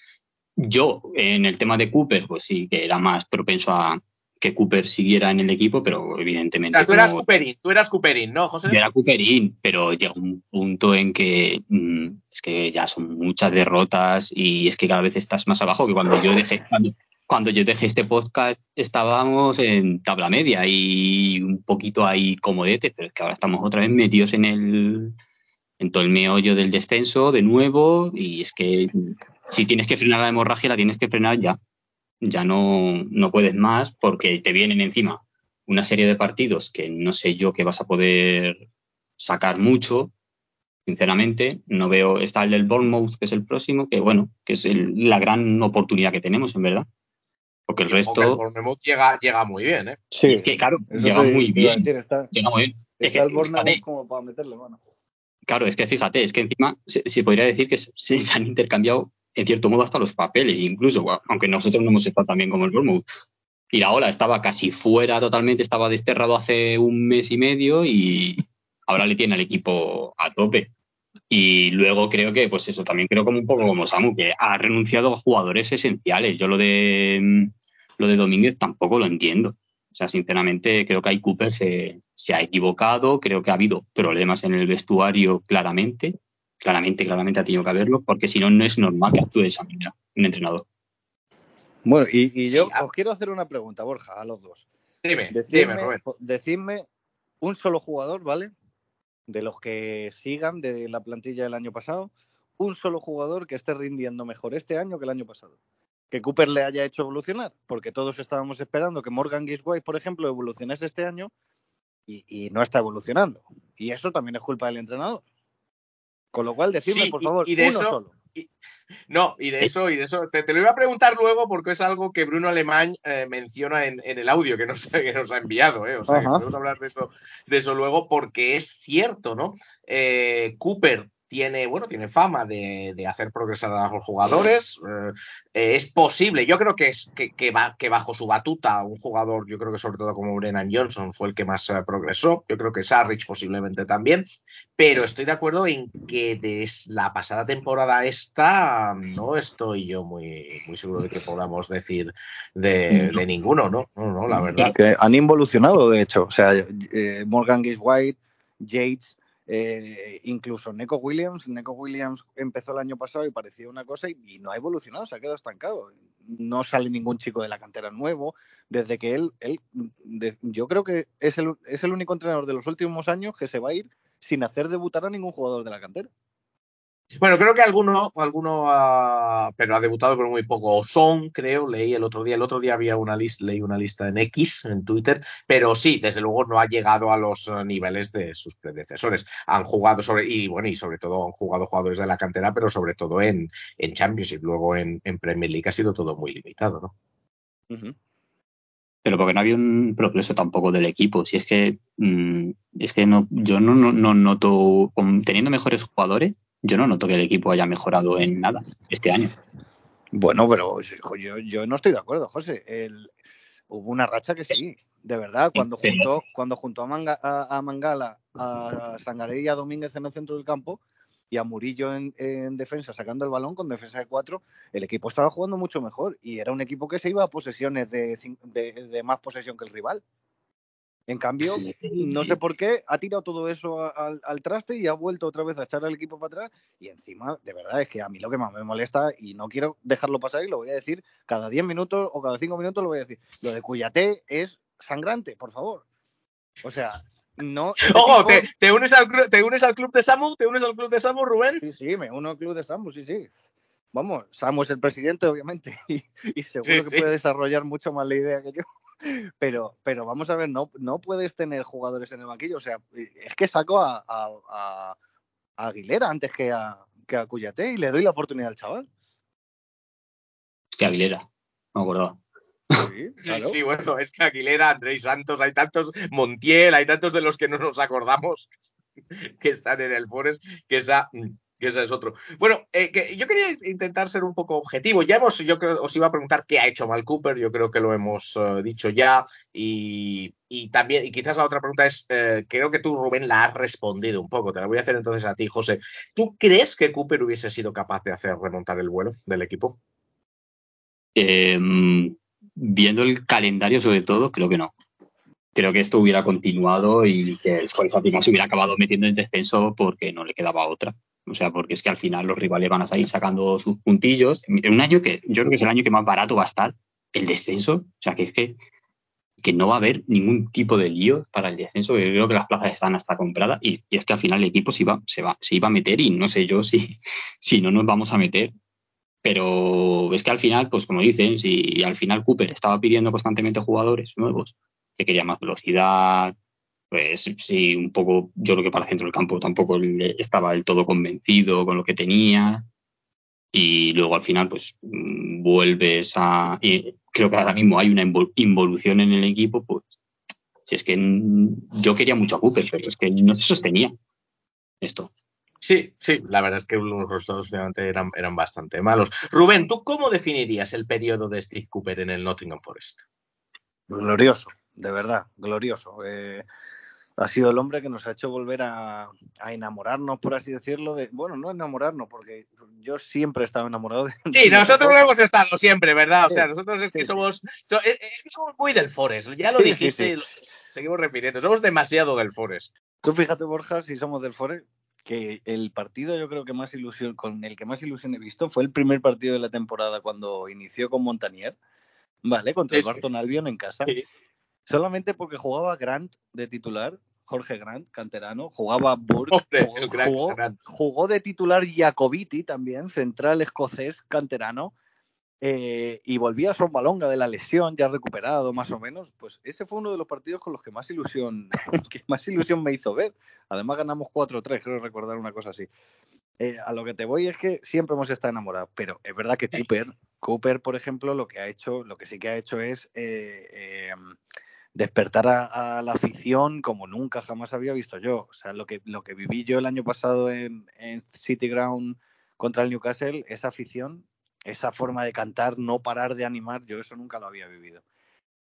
Speaker 4: Yo, en el tema de Cooper, pues sí, que era más propenso a que Cooper siguiera en el equipo, pero
Speaker 2: O
Speaker 4: evidentemente.
Speaker 2: sea, tú eras
Speaker 4: como-
Speaker 2: Cooperín, tú eras Cooperín, ¿no, José?
Speaker 4: yo era Cooperín, pero llega un punto en que mm, es que ya son muchas derrotas y es que cada vez estás más abajo que cuando yo dejé cuando, cuando yo dejé este podcast estábamos en tabla media y un poquito ahí comodete, pero es que ahora estamos otra vez metidos en el en todo el meollo del descenso de nuevo y es que si tienes que frenar la hemorragia la tienes que frenar ya. Ya no, no puedes más porque te vienen encima una serie de partidos que no sé yo que vas a poder sacar mucho, sinceramente. No veo, está el del Bournemouth, que es el próximo, que bueno, que es el- la gran oportunidad que tenemos, en verdad. Porque el
Speaker 2: que el
Speaker 4: resto,
Speaker 2: Bournemouth llega, llega muy bien, ¿eh?
Speaker 3: Sí,
Speaker 4: es que claro, llega
Speaker 3: te-
Speaker 4: muy bien.
Speaker 3: decir, está,
Speaker 4: Llega muy bien. Es que,
Speaker 3: el Bournemouth
Speaker 4: fíjate,
Speaker 3: como para meterle mano.
Speaker 4: Claro, es que fíjate, es que encima se, se podría decir que se, se han intercambiado en cierto modo hasta los papeles, incluso, aunque nosotros no hemos estado tan bien como el Bournemouth. Iraola estaba casi fuera totalmente, estaba desterrado hace un mes y medio y ahora le tiene al equipo a tope. Y luego creo que, pues eso, también creo como un poco como Samu, que ha renunciado a jugadores esenciales. Yo lo de mm, lo de Domínguez tampoco lo entiendo. O sea, sinceramente, creo que ahí Cooper se, se ha equivocado, creo que ha habido problemas en el vestuario claramente, claramente, claramente ha tenido que haberlo, porque si no, no es normal que actúe de esa manera un entrenador.
Speaker 3: Bueno, y, yo
Speaker 2: a-
Speaker 3: os quiero hacer una pregunta, Borja, a los dos.
Speaker 2: Dime, dime,
Speaker 3: Decidme,
Speaker 2: Rubén.
Speaker 3: decidme un solo jugador, ¿vale? De los que sigan de la plantilla del año pasado, un solo jugador que esté rindiendo mejor este año que el año pasado. Que Cooper le haya hecho evolucionar, porque todos estábamos esperando que Morgan Gisway, por ejemplo, evolucionase este año y, y no está evolucionando. Y eso también es culpa del entrenador. Con lo cual, decidme,
Speaker 2: Sí,
Speaker 3: por favor,
Speaker 2: y de
Speaker 3: uno
Speaker 2: eso-
Speaker 3: solo.
Speaker 2: No, y de eso, y de eso, te, te lo iba a preguntar luego porque es algo que Bruno Alemán eh, menciona en, en el audio que nos, que nos ha enviado, ¿eh? O sea, que podemos hablar de eso, de eso luego porque es cierto, ¿no? Eh, Cooper tiene, bueno, tiene fama de, de hacer progresar a los jugadores. eh, eh, es posible, yo creo que es que, que, va- que bajo su batuta, un jugador, yo creo que sobre todo como Brennan Johnson fue el que más eh, progresó. Yo creo que Sarrich posiblemente también. Pero estoy de acuerdo en que de la pasada temporada esta no estoy yo muy, muy seguro de que podamos decir de, de ninguno, ¿no? No, no, la verdad.
Speaker 3: Que han involucionado, de hecho. O sea, eh, Morgan Gates White, Yates, eh, incluso Neko Williams. Neko Williams empezó el año pasado y parecía una cosa y, no ha evolucionado, se ha quedado estancado. No sale ningún chico de la cantera nuevo. Desde que él, él yo creo que es el, es el único entrenador de los últimos años que se va a ir sin hacer debutar a ningún jugador de la cantera.
Speaker 2: Bueno, creo que alguno, alguno ah, pero ha debutado pero muy poco. Ozón, creo, leí el otro día. El otro día había una lista, leí una lista en X, en Twitter, pero sí, desde luego no ha llegado a los eh, niveles de sus predecesores. Han jugado sobre, y bueno, y sobre todo han jugado jugadores de la cantera, pero sobre todo en, en Championship, luego en, en Premier League ha sido todo muy limitado, ¿no?
Speaker 4: pero porque no había un progreso tampoco del equipo. Si es que es es que no, yo no, no, no noto, teniendo mejores jugadores, yo no noto que el equipo haya mejorado en nada este año.
Speaker 3: Bueno, pero yo, yo no estoy de acuerdo, José. El- hubo una racha que sí, de verdad, cuando juntó, cuando juntó a, Manga- a- a Mangala, a Sangaré y a Domínguez en el centro del campo y a Murillo en, en defensa sacando el balón con defensa de cuatro, el equipo estaba jugando mucho mejor y era un equipo que se iba a posesiones de, de- de más posesión que el rival. En cambio, no sé por qué, ha tirado todo eso al, al traste y ha vuelto otra vez a echar al equipo para atrás. Y encima, de verdad, es que a mí lo que más me molesta, y no quiero dejarlo pasar, y lo voy a decir cada 10 minutos o cada 5 minutos, lo voy a decir. Lo de Cuyate es sangrante, por favor. O sea, no. ese
Speaker 2: Ojo,
Speaker 3: tipo-
Speaker 2: ¿te, te unes al, ¿te unes al club de Samu? ¿Te unes al club de Samu, Rubén?
Speaker 3: Sí, sí, me uno al club de Samu, sí, sí. Vamos, Samu es el presidente, obviamente, y, y seguro
Speaker 2: Sí,
Speaker 3: que
Speaker 2: sí.
Speaker 3: puede desarrollar mucho más la idea que yo. Pero, pero vamos a ver, no, no puedes tener jugadores en el banquillo. O sea, es que saco a, a- a- a Aguilera antes que a, que a Cuyate y le doy la oportunidad al chaval.
Speaker 4: Hostia, Aguilera, no me acordaba.
Speaker 3: Sí, claro.
Speaker 2: Sí, bueno, es que Aguilera, Andrés Santos, hay tantos, Montiel, hay tantos de los que no nos acordamos que están en el Forest, que esa, que esa es otro. Bueno, eh, yo quería intentar ser un poco objetivo. Ya hemos, yo creo, os iba a preguntar qué ha hecho mal Cooper, yo creo que lo hemos eh, dicho ya. Y, y también, y quizás la otra pregunta es, eh, creo que tú, Rubén, la has respondido un poco. Te la voy a hacer entonces a ti, José. ¿Tú crees que Cooper hubiese sido capaz de hacer remontar el vuelo del equipo?
Speaker 4: Eh, viendo el calendario, sobre todo, creo que no. Creo que esto hubiera continuado y que el al final se hubiera acabado metiendo en descenso porque no le quedaba otra. O sea, porque es que al final los rivales van a salir sacando sus puntillos. En un año que yo creo que es el año que más barato va a estar el descenso. O sea, que es que, que no va a haber ningún tipo de lío para el descenso. Yo creo que las plazas están hasta compradas y, y es que al final el equipo se iba, se, va, se iba a meter y no sé yo si, si no nos vamos a meter. Pero es que al final, pues como dicen, si al final Cooper estaba pidiendo constantemente jugadores nuevos, que quería más velocidad, pues sí, un poco, yo creo que para el centro del campo tampoco estaba del todo convencido con lo que tenía. Y luego al final, pues mm, vuelves a. y creo que ahora mismo hay una invol- involución en el equipo, pues. Si es que yo quería mucho a Cooper, pero es que no se sostenía esto.
Speaker 2: Sí, sí, la verdad es que los resultados últimamente eran, eran bastante malos. Rubén, ¿tú cómo definirías el periodo de Steve Cooper en el Nottingham Forest?
Speaker 3: Glorioso, de verdad, glorioso. Eh, ha sido el hombre que nos ha hecho volver a, a enamorarnos, por así decirlo. De, bueno, no enamorarnos, porque yo siempre he estado enamorado de.
Speaker 2: Sí,
Speaker 3: de-
Speaker 2: nosotros lo hemos estado siempre, ¿verdad? O sea,
Speaker 3: Sí,
Speaker 2: nosotros es que
Speaker 3: sí,
Speaker 2: somos, so- es, es que somos muy del Forest, ya lo
Speaker 3: Sí,
Speaker 2: dijiste lo seguimos repitiendo, somos demasiado del Forest.
Speaker 3: Tú fíjate, Borja, si somos del Forest, que el partido yo creo que más ilusión, con el que más ilusión he visto fue el primer partido de la temporada cuando inició con Montanier, ¿vale? Contra el. Barton Albion en casa. Solamente porque jugaba Grant de titular, Jorge Grant, canterano, jugaba Burke,
Speaker 2: Hombre,
Speaker 3: jugó,
Speaker 2: el gran
Speaker 3: jugó-
Speaker 2: Grant.
Speaker 3: jugó de titular Jacobiti también, central escocés, canterano. eh, y volvía a Balonga de la lesión, ya recuperado más o menos, pues ese fue uno de los partidos con los que más ilusión, que más ilusión me hizo ver. Además ganamos 4-3, creo recordar una cosa así. Eh, a lo que te voy es que siempre hemos estado enamorados, pero es verdad que Cooper, Cooper, por ejemplo, lo que ha hecho, lo que sí que ha hecho es eh, despertar a, la afición como nunca jamás había visto yo. O sea, lo que, lo que viví yo el año pasado en, en City Ground contra el Newcastle, esa afición esa forma de cantar, no parar de animar, yo eso nunca lo había vivido.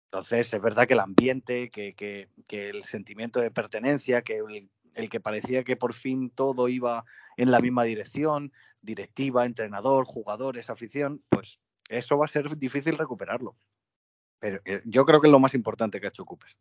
Speaker 3: Entonces, es verdad que el ambiente, que, el sentimiento de pertenencia, que el, que parecía que por fin todo iba en la misma dirección, directiva, entrenador, jugadores, afición, pues eso va a ser difícil recuperarlo. Pero eh, yo creo que es lo más importante que ha hecho Cooper.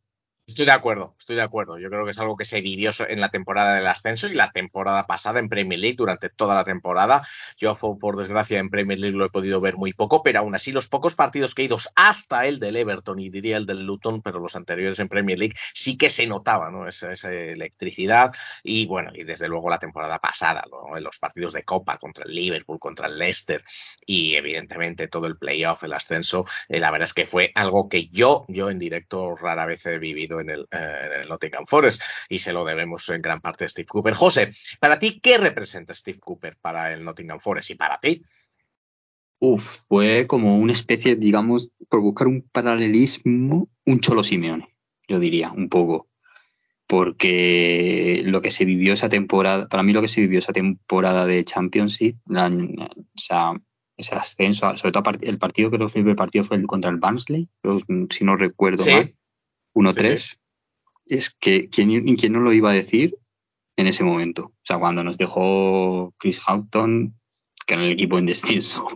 Speaker 2: Estoy de acuerdo, estoy de acuerdo. Yo creo que es algo que se vivió en la temporada del ascenso y la temporada pasada en Premier League durante toda la temporada. Yo, por desgracia, en Premier League lo he podido ver muy poco, pero aún así los pocos partidos que he ido hasta el del Everton y diría el del Luton, pero los anteriores en Premier League sí que se notaba ¿no? esa, electricidad y bueno, y desde luego la temporada pasada, en los partidos de Copa contra el Liverpool, contra el Leicester y evidentemente todo el playoff, el ascenso, eh, la verdad es que fue algo que yo, yo en directo rara vez he vivido en el, eh, Nottingham Forest y se lo debemos en gran parte a Steve Cooper. José, para ti, ¿qué representa Steve Cooper para el Nottingham Forest y para ti?
Speaker 4: Uf, fue como una especie, digamos, por buscar un paralelismo, un cholo Simeone, yo diría, un poco. Porque lo que se vivió esa temporada, para mí lo que se vivió esa temporada de Championship, o sea, ese ascenso, sobre todo el partido, creo que el partido fue el contra el Barnsley, si no recuerdo mal, 1-3, es que ¿quién, ¿quién no lo iba a decir en ese momento? O sea, cuando nos dejó Chris Houghton, que era el equipo en descenso,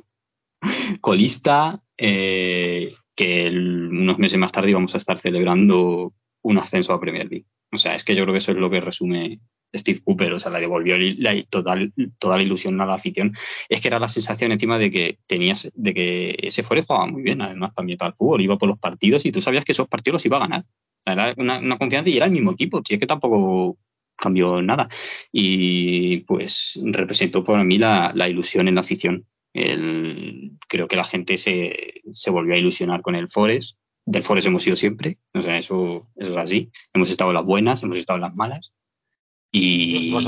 Speaker 4: colista, eh, que unos meses más tarde íbamos a estar celebrando un ascenso a Premier League. O sea, es que yo creo que eso es lo que resume Steve Cooper, o sea, le devolvió la, total, toda la ilusión a la afición. Es que era la sensación encima de que tenías, de que ese Forest jugaba muy bien, además también para el fútbol, iba por los partidos y tú sabías que esos partidos los iba a ganar. era una, confianza y era el mismo equipo, si es que tampoco cambió nada. Y pues representó para mí la, ilusión en la afición. creo que la gente se, se volvió a ilusionar con el Forest. Del Forest hemos sido siempre, o sea, eso es así. Hemos estado las buenas, hemos estado las malas y
Speaker 2: pues.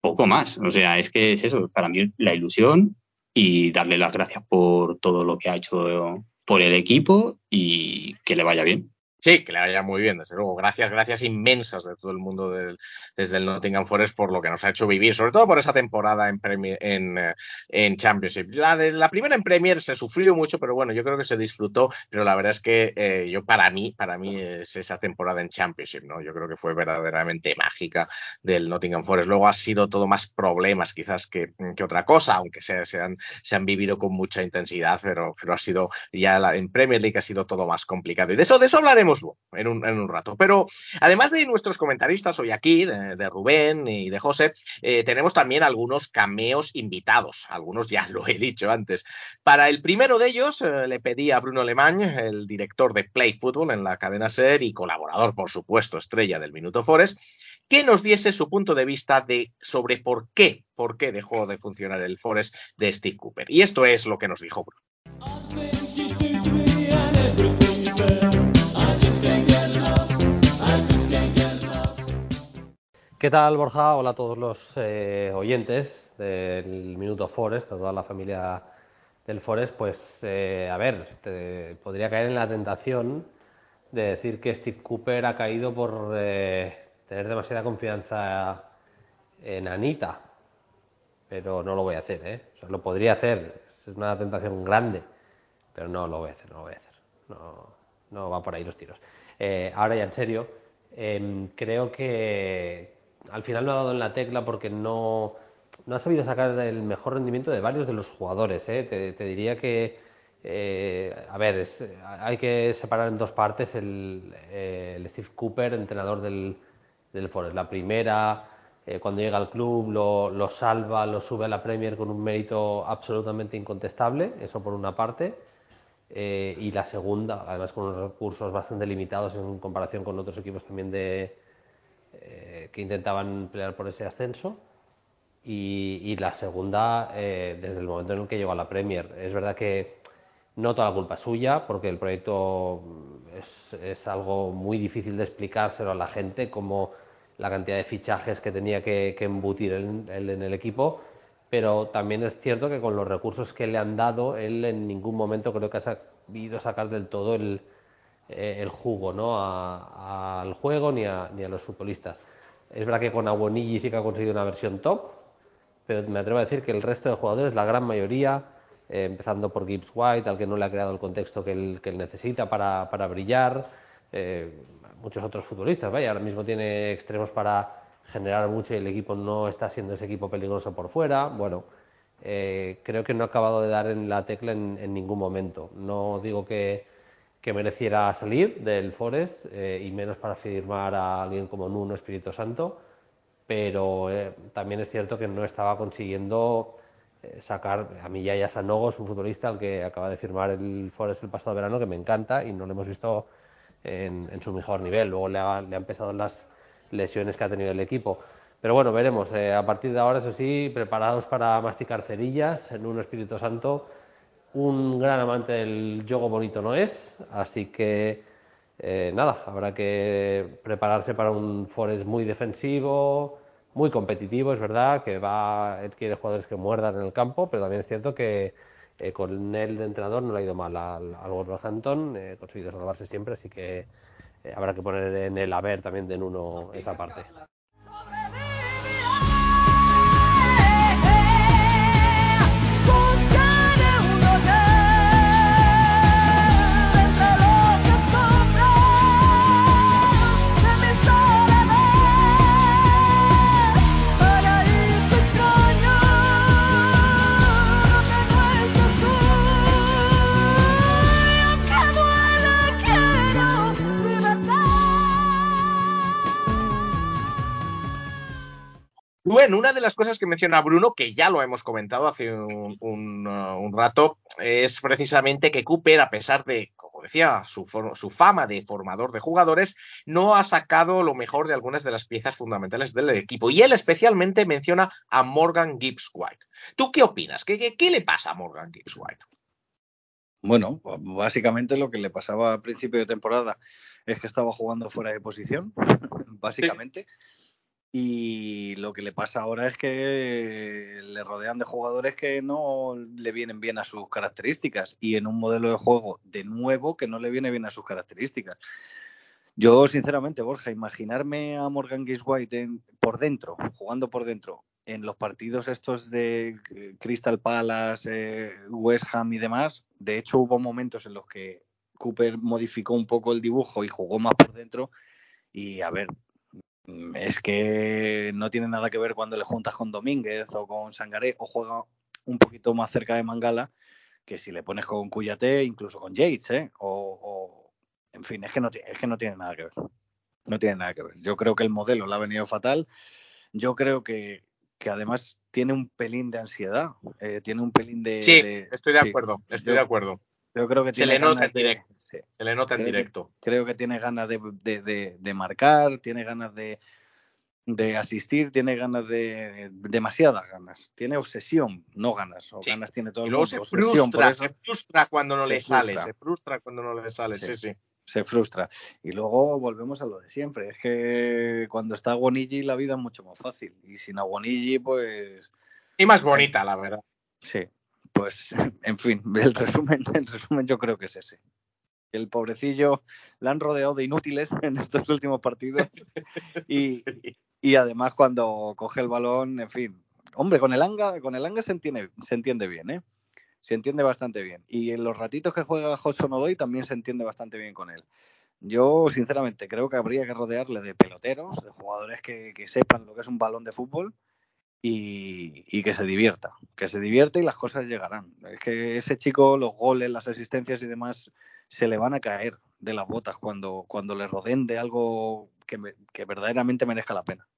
Speaker 4: Poco más. O sea, es que es eso. Para mí la ilusión y darle las gracias por todo lo que ha hecho por el equipo y que le vaya bien.
Speaker 2: Sí, que le vaya muy bien, desde luego. Gracias, gracias inmensas de todo el mundo desde el Nottingham Forest por lo que nos ha hecho vivir, sobre todo por esa temporada en, en, eh, en, Championship. La, de, la primera en Premier se sufrió mucho, pero bueno, yo creo que se disfrutó, pero la verdad es que eh, yo para mí, para mí es esa temporada en Championship, ¿no? Yo creo que fue verdaderamente mágica del Nottingham Forest. Luego ha sido todo más problemas quizás que, que otra cosa, aunque se, se, han, se han vivido con mucha intensidad, pero, pero ha sido ya la, en Premier League ha sido todo más complicado. Y de eso, de eso hablaremos en un, rato. Pero además de nuestros comentaristas hoy aquí, de, Rubén y de José, eh, tenemos también algunos cameos invitados. Algunos ya lo he dicho antes. Para el primero de ellos eh, le pedí a Bruno Lemañ, el director de Play Football en la cadena SER y colaborador, por supuesto, estrella del Minuto Forest, que nos diese su punto de vista de, sobre por qué, por qué dejó de funcionar el Forest de Steve Cooper. Y esto es lo que nos dijo Bruno.
Speaker 6: ¿Qué tal, Borja? Hola a todos los eh, oyentes del Minuto Forest, a toda la familia del Forest. Pues, eh, a ver, podría caer en la tentación de decir que Steve Cooper ha caído por eh, tener demasiada confianza en Anita, pero no lo voy a hacer, ¿eh? O sea, lo podría hacer, es una tentación grande, pero no lo voy a hacer, no lo voy a hacer. No, no va por ahí los tiros. ahora ya en serio, em, creo que al final no ha dado en la tecla porque no, no ha sabido sacar el mejor rendimiento de varios de los jugadores. ¿eh? Te, diría que, eh, a ver, hay que separar en dos partes el, Steve Cooper, entrenador del, del Forest. La primera, eh, cuando llega al club, lo, lo, salva, lo sube a la Premier con un mérito absolutamente incontestable, eso por una parte. y la segunda, además con unos recursos bastante limitados en comparación con otros equipos también de, eh, que intentaban pelear por ese ascenso. y, la segunda eh, desde el momento en el que llegó a la Premier. Es verdad que no toda la culpa es suya, porque el proyecto es, es algo muy difícil de explicárselo a la gente, como la cantidad de fichajes que tenía que, embutir él en el equipo, pero también es cierto que con los recursos que le han dado, él en ningún momento creo que ha sabido sacar del todo el, eh, el jugo ¿no? al juego ni a, los futbolistas. Es verdad que con Awonigi sí que ha conseguido una versión top, pero me atrevo a decir que el resto de jugadores, la gran mayoría, eh, empezando por Gibbs White, al que no le ha creado el contexto que él, necesita para, brillar, eh, muchos otros futbolistas, vaya, ahora mismo tiene extremos para generar mucho y el equipo no está siendo ese equipo peligroso por fuera, bueno, creo que no ha acabado de dar en la tecla en ningún momento. No digo que, que mereciera salir del Forest eh, y menos para firmar a alguien como Nuno Espíritu Santo, pero eh, también es cierto que no estaba consiguiendo eh, sacar a mí ya Sanogo es un futbolista al que acaba de firmar el Forest el pasado verano que me encanta y no lo hemos visto en, su mejor nivel. Luego le, ha- le han pesado las lesiones que ha tenido el equipo. Pero bueno veremos. A partir de ahora eso sí preparados para masticar cerillas en un Espíritu Santo un gran amante del juego bonito no es, así que eh, nada, habrá que prepararse para un Forest muy defensivo, muy competitivo, es verdad, que va, él quiere jugadores que muerdan en el campo, pero también es cierto que eh, con él de entrenador no le ha ido mal al, al Wolverhampton, eh, ha conseguido salvarse siempre, así que eh, habrá que poner en el haber también de Nuno esa parte.
Speaker 2: Rubén, una de las cosas que menciona Bruno, que ya lo hemos comentado hace un, un, uh, un rato, es precisamente que Cooper, a pesar de, como decía, su, fama de formador de jugadores, no ha sacado lo mejor de algunas de las piezas fundamentales del equipo. Y él especialmente menciona a Morgan Gibbs White. ¿Tú qué opinas? ¿Qué, qué, qué le pasa a Morgan Gibbs White?
Speaker 3: Bueno, básicamente lo que le pasaba a principio de temporada es que estaba jugando fuera de posición, básicamente. Y lo que le pasa ahora es que le rodean de jugadores que no le vienen bien a sus características y en un modelo de juego de nuevo que no le viene bien a sus características. Yo, sinceramente, Borja, imaginarme a Morgan Gibbs White por dentro, jugando por dentro, en los partidos estos de eh, Crystal Palace, eh, West Ham y demás, de hecho hubo momentos en los que Cooper modificó un poco el dibujo y jugó más por dentro y a ver, es que no tiene nada que ver cuando le juntas con Domínguez o con Sangaré o juega un poquito más cerca de Mangala que si le pones con Cuyate, incluso con Yates, ¿eh? O, o- en fin, es que, no, es que no tiene nada que ver. No tiene nada que ver. Yo creo que el modelo le ha venido fatal. Yo creo que, que además tiene un pelín de ansiedad. eh, tiene un pelín de.
Speaker 2: Sí,
Speaker 3: de-
Speaker 2: estoy de
Speaker 3: sí.
Speaker 2: acuerdo, estoy
Speaker 3: Yo-
Speaker 2: de acuerdo.
Speaker 3: Yo creo que
Speaker 2: Se
Speaker 3: tiene
Speaker 2: le nota en directo.
Speaker 3: Sí.
Speaker 2: Se le nota en
Speaker 3: Creo que-
Speaker 2: directo.
Speaker 3: Creo que tiene ganas de, de- de- de marcar, tiene ganas de, de asistir, tiene ganas de. demasiadas ganas. Tiene obsesión, no ganas. O
Speaker 2: Sí.
Speaker 3: ganas tiene todo
Speaker 2: Y
Speaker 3: el
Speaker 2: luego
Speaker 3: mundo.
Speaker 2: se frustra,
Speaker 3: eso.
Speaker 2: se frustra cuando no le sale, se frustra cuando no le sale, sí,
Speaker 3: Sí.
Speaker 2: sí.
Speaker 3: se frustra. Y luego volvemos a lo de siempre. Es que cuando está Aguonigi la vida es mucho más fácil. Y sin Aguonigi, pues
Speaker 2: Y más bonita, la verdad.
Speaker 3: sí. Pues, en fin, el resumen, el resumen yo creo que es ese. El pobrecillo le han rodeado de inútiles en estos últimos partidos. Y,
Speaker 2: Sí.
Speaker 3: y además cuando coge el balón, en fin. Hombre, con el Anga, con el Anga se entiende, se entiende bien, ¿eh? Se entiende bastante bien. Y en los ratitos que juega Hudson Odoi también se entiende bastante bien con él. Yo, sinceramente, creo que habría que rodearle de peloteros, de jugadores que, que sepan lo que es un balón de fútbol y, y que se divierta. Que se divierta y las cosas llegarán. Es que ese chico, los goles, las asistencias y demás, se le van a caer de las botas cuando, cuando le rodeen de algo que, me- que verdaderamente merezca la pena.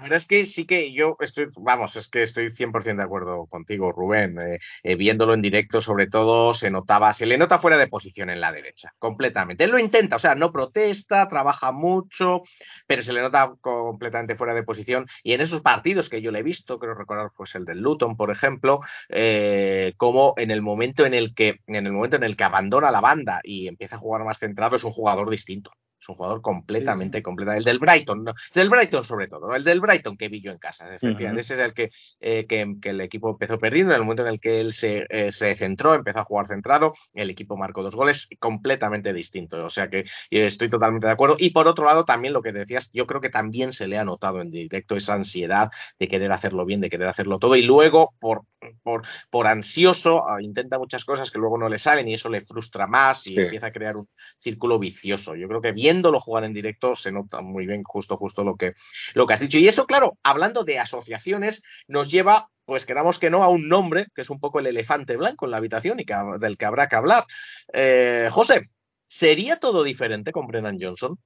Speaker 2: La verdad es que sí que yo estoy, vamos, es que estoy 100% de acuerdo contigo, Rubén. Eh, eh, viéndolo en directo, sobre todo, se notaba, se le nota fuera de posición en la derecha, completamente. Él lo intenta, o sea, no protesta, trabaja mucho, pero se le nota completamente fuera de posición. Y en esos partidos que yo le he visto, creo recordar, pues el del Luton, por ejemplo, eh, como en el momento en el que, en el momento en el que abandona la banda y empieza a jugar más centrado, es un jugador distinto. Es un jugador completamente,
Speaker 3: Sí.
Speaker 2: completamente. El del Brighton, no, del Brighton sobre todo, ¿no? el del Brighton que vi yo en casa. efectivamente. Ese es el que, eh, que, que el equipo empezó perdiendo. En el momento en el que él se, eh, se centró, empezó a jugar centrado, el equipo marcó dos goles completamente distintos. O sea que eh, estoy totalmente de acuerdo. Y por otro lado, también lo que decías, yo creo que también se le ha notado en directo esa ansiedad de querer hacerlo bien, de querer hacerlo todo. Y luego, por, por, por ansioso, ah, intenta muchas cosas que luego no le salen y eso le frustra más y
Speaker 3: Sí.
Speaker 2: empieza a crear un círculo vicioso. Yo creo que viéndolo jugar en directo se nota muy bien justo, justo lo que, lo que has dicho. Y eso, claro, hablando de asociaciones, nos lleva, pues queramos que no, a un nombre que es un poco el elefante blanco en la habitación y del que habrá que hablar. Eh, José, ¿sería todo diferente con Brennan Johnson?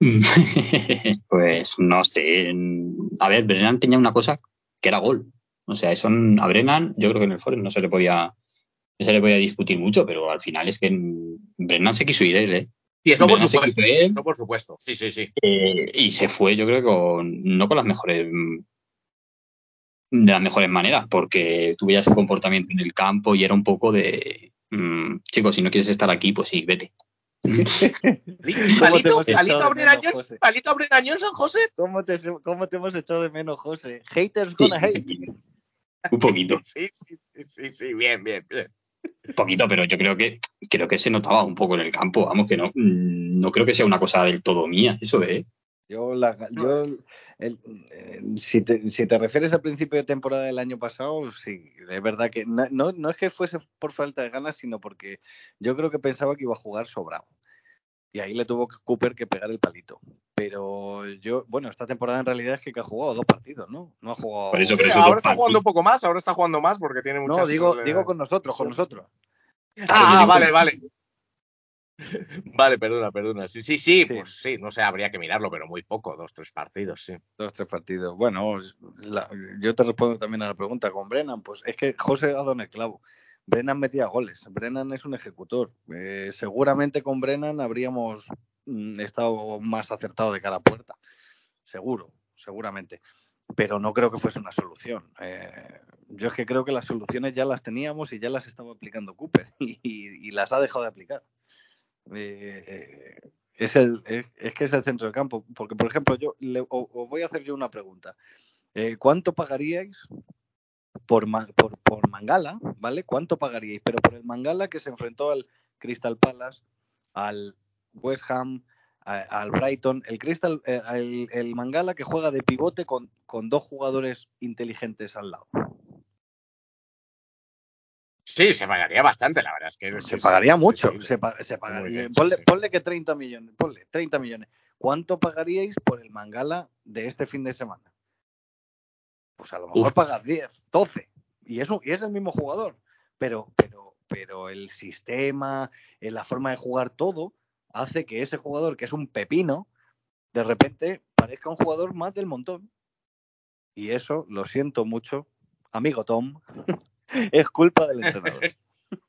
Speaker 4: pues no sé. A ver, Brennan tenía una cosa que era gol. O sea, eso a Brennan, yo creo que en el Forest no se le podía, se le podía discutir mucho, pero al final es que Brennan se quiso ir él, ¿eh?
Speaker 2: Y eso por
Speaker 4: Brennan
Speaker 2: supuesto. Eso por supuesto. Sí, sí, sí.
Speaker 4: eh, y se fue, yo creo, con, no con las mejores de las mejores maneras, porque tú veías su comportamiento en el campo y era un poco de mm, chicos, si no quieres estar aquí, pues sí, vete.
Speaker 3: ¿Cómo te
Speaker 2: ¿Palito, palito, a
Speaker 3: José?
Speaker 2: palito a José?
Speaker 3: ¿Cómo te, ¿Cómo te hemos echado de menos, José? Haters gonna hate.
Speaker 4: Un poquito,
Speaker 2: Sí, sí, sí, sí, sí, bien, bien, bien.
Speaker 4: Un poquito, pero yo creo que creo que se notaba un poco en el campo, vamos, que no, mm, no creo que sea una cosa del todo mía, eso ¿eh?
Speaker 3: Yo, la, yo el- eh, si, te, si te refieres al principio de temporada del año pasado, sí, es verdad que no, no, no es que fuese por falta de ganas, sino porque yo creo que pensaba que iba a jugar sobrado. Y ahí le tuvo Cooper que pegar el palito. Pero yo, bueno, esta temporada en realidad es que ha jugado dos partidos, ¿no? No ha jugado.
Speaker 4: Por eso,
Speaker 2: Sí,
Speaker 4: pero eso
Speaker 2: ahora está jugando un poco más, ahora está jugando más porque tiene muchas...
Speaker 3: no, digo,
Speaker 2: eh,
Speaker 3: digo con nosotros, con
Speaker 2: sí.
Speaker 3: nosotros.
Speaker 2: Ah, ah, vale, vale. Vale, perdona, perdona. Sí, sí, sí,
Speaker 3: Sí.
Speaker 2: pues sí, no sé, habría que mirarlo, pero muy poco, dos, tres partidos, sí.
Speaker 3: Dos, tres partidos. Bueno, la- yo te respondo también a la pregunta con Brennan. Pues es que José ha dado en el clavo. Brennan metía goles. Brennan es un ejecutor. Eh, seguramente con Brennan habríamos mm, estado más acertado de cara a puerta. Seguro, seguramente. Pero no creo que fuese una solución. Eh, yo es que creo que las soluciones ya las teníamos y ya las estaba aplicando Cooper y, las ha dejado de aplicar. Eh, es, el, que es el centro del campo. Porque, por ejemplo, yo le, os voy a hacer yo una pregunta. ¿Cuánto pagaríais por, por, por Mangala? ¿Vale? ¿Cuánto pagaríais? Pero por el Mangala que se enfrentó al Crystal Palace, al West Ham, a- al Brighton. El, Crystal, eh, el, el Mangala que juega de pivote con, con dos jugadores inteligentes al lado.
Speaker 2: Sí, se pagaría bastante, la verdad es que...
Speaker 3: Se
Speaker 2: sí,
Speaker 3: pagaría
Speaker 2: sí,
Speaker 3: mucho.
Speaker 2: sí,
Speaker 3: se, pa- se pagaría-
Speaker 2: bien,
Speaker 3: ponle, ponle que 30 millones. Ponle 30 millones. ¿Cuánto pagaríais por el Mangala de este fin de semana? Pues a lo mejor
Speaker 4: Uf.
Speaker 3: pagas 10, 12. Y, eso, y es el mismo jugador. Pero, pero, pero el sistema, eh, la forma de jugar todo, hace que ese jugador, que es un pepino, de repente parezca un jugador más del montón. Y eso, lo siento mucho, amigo Tom, es culpa del entrenador.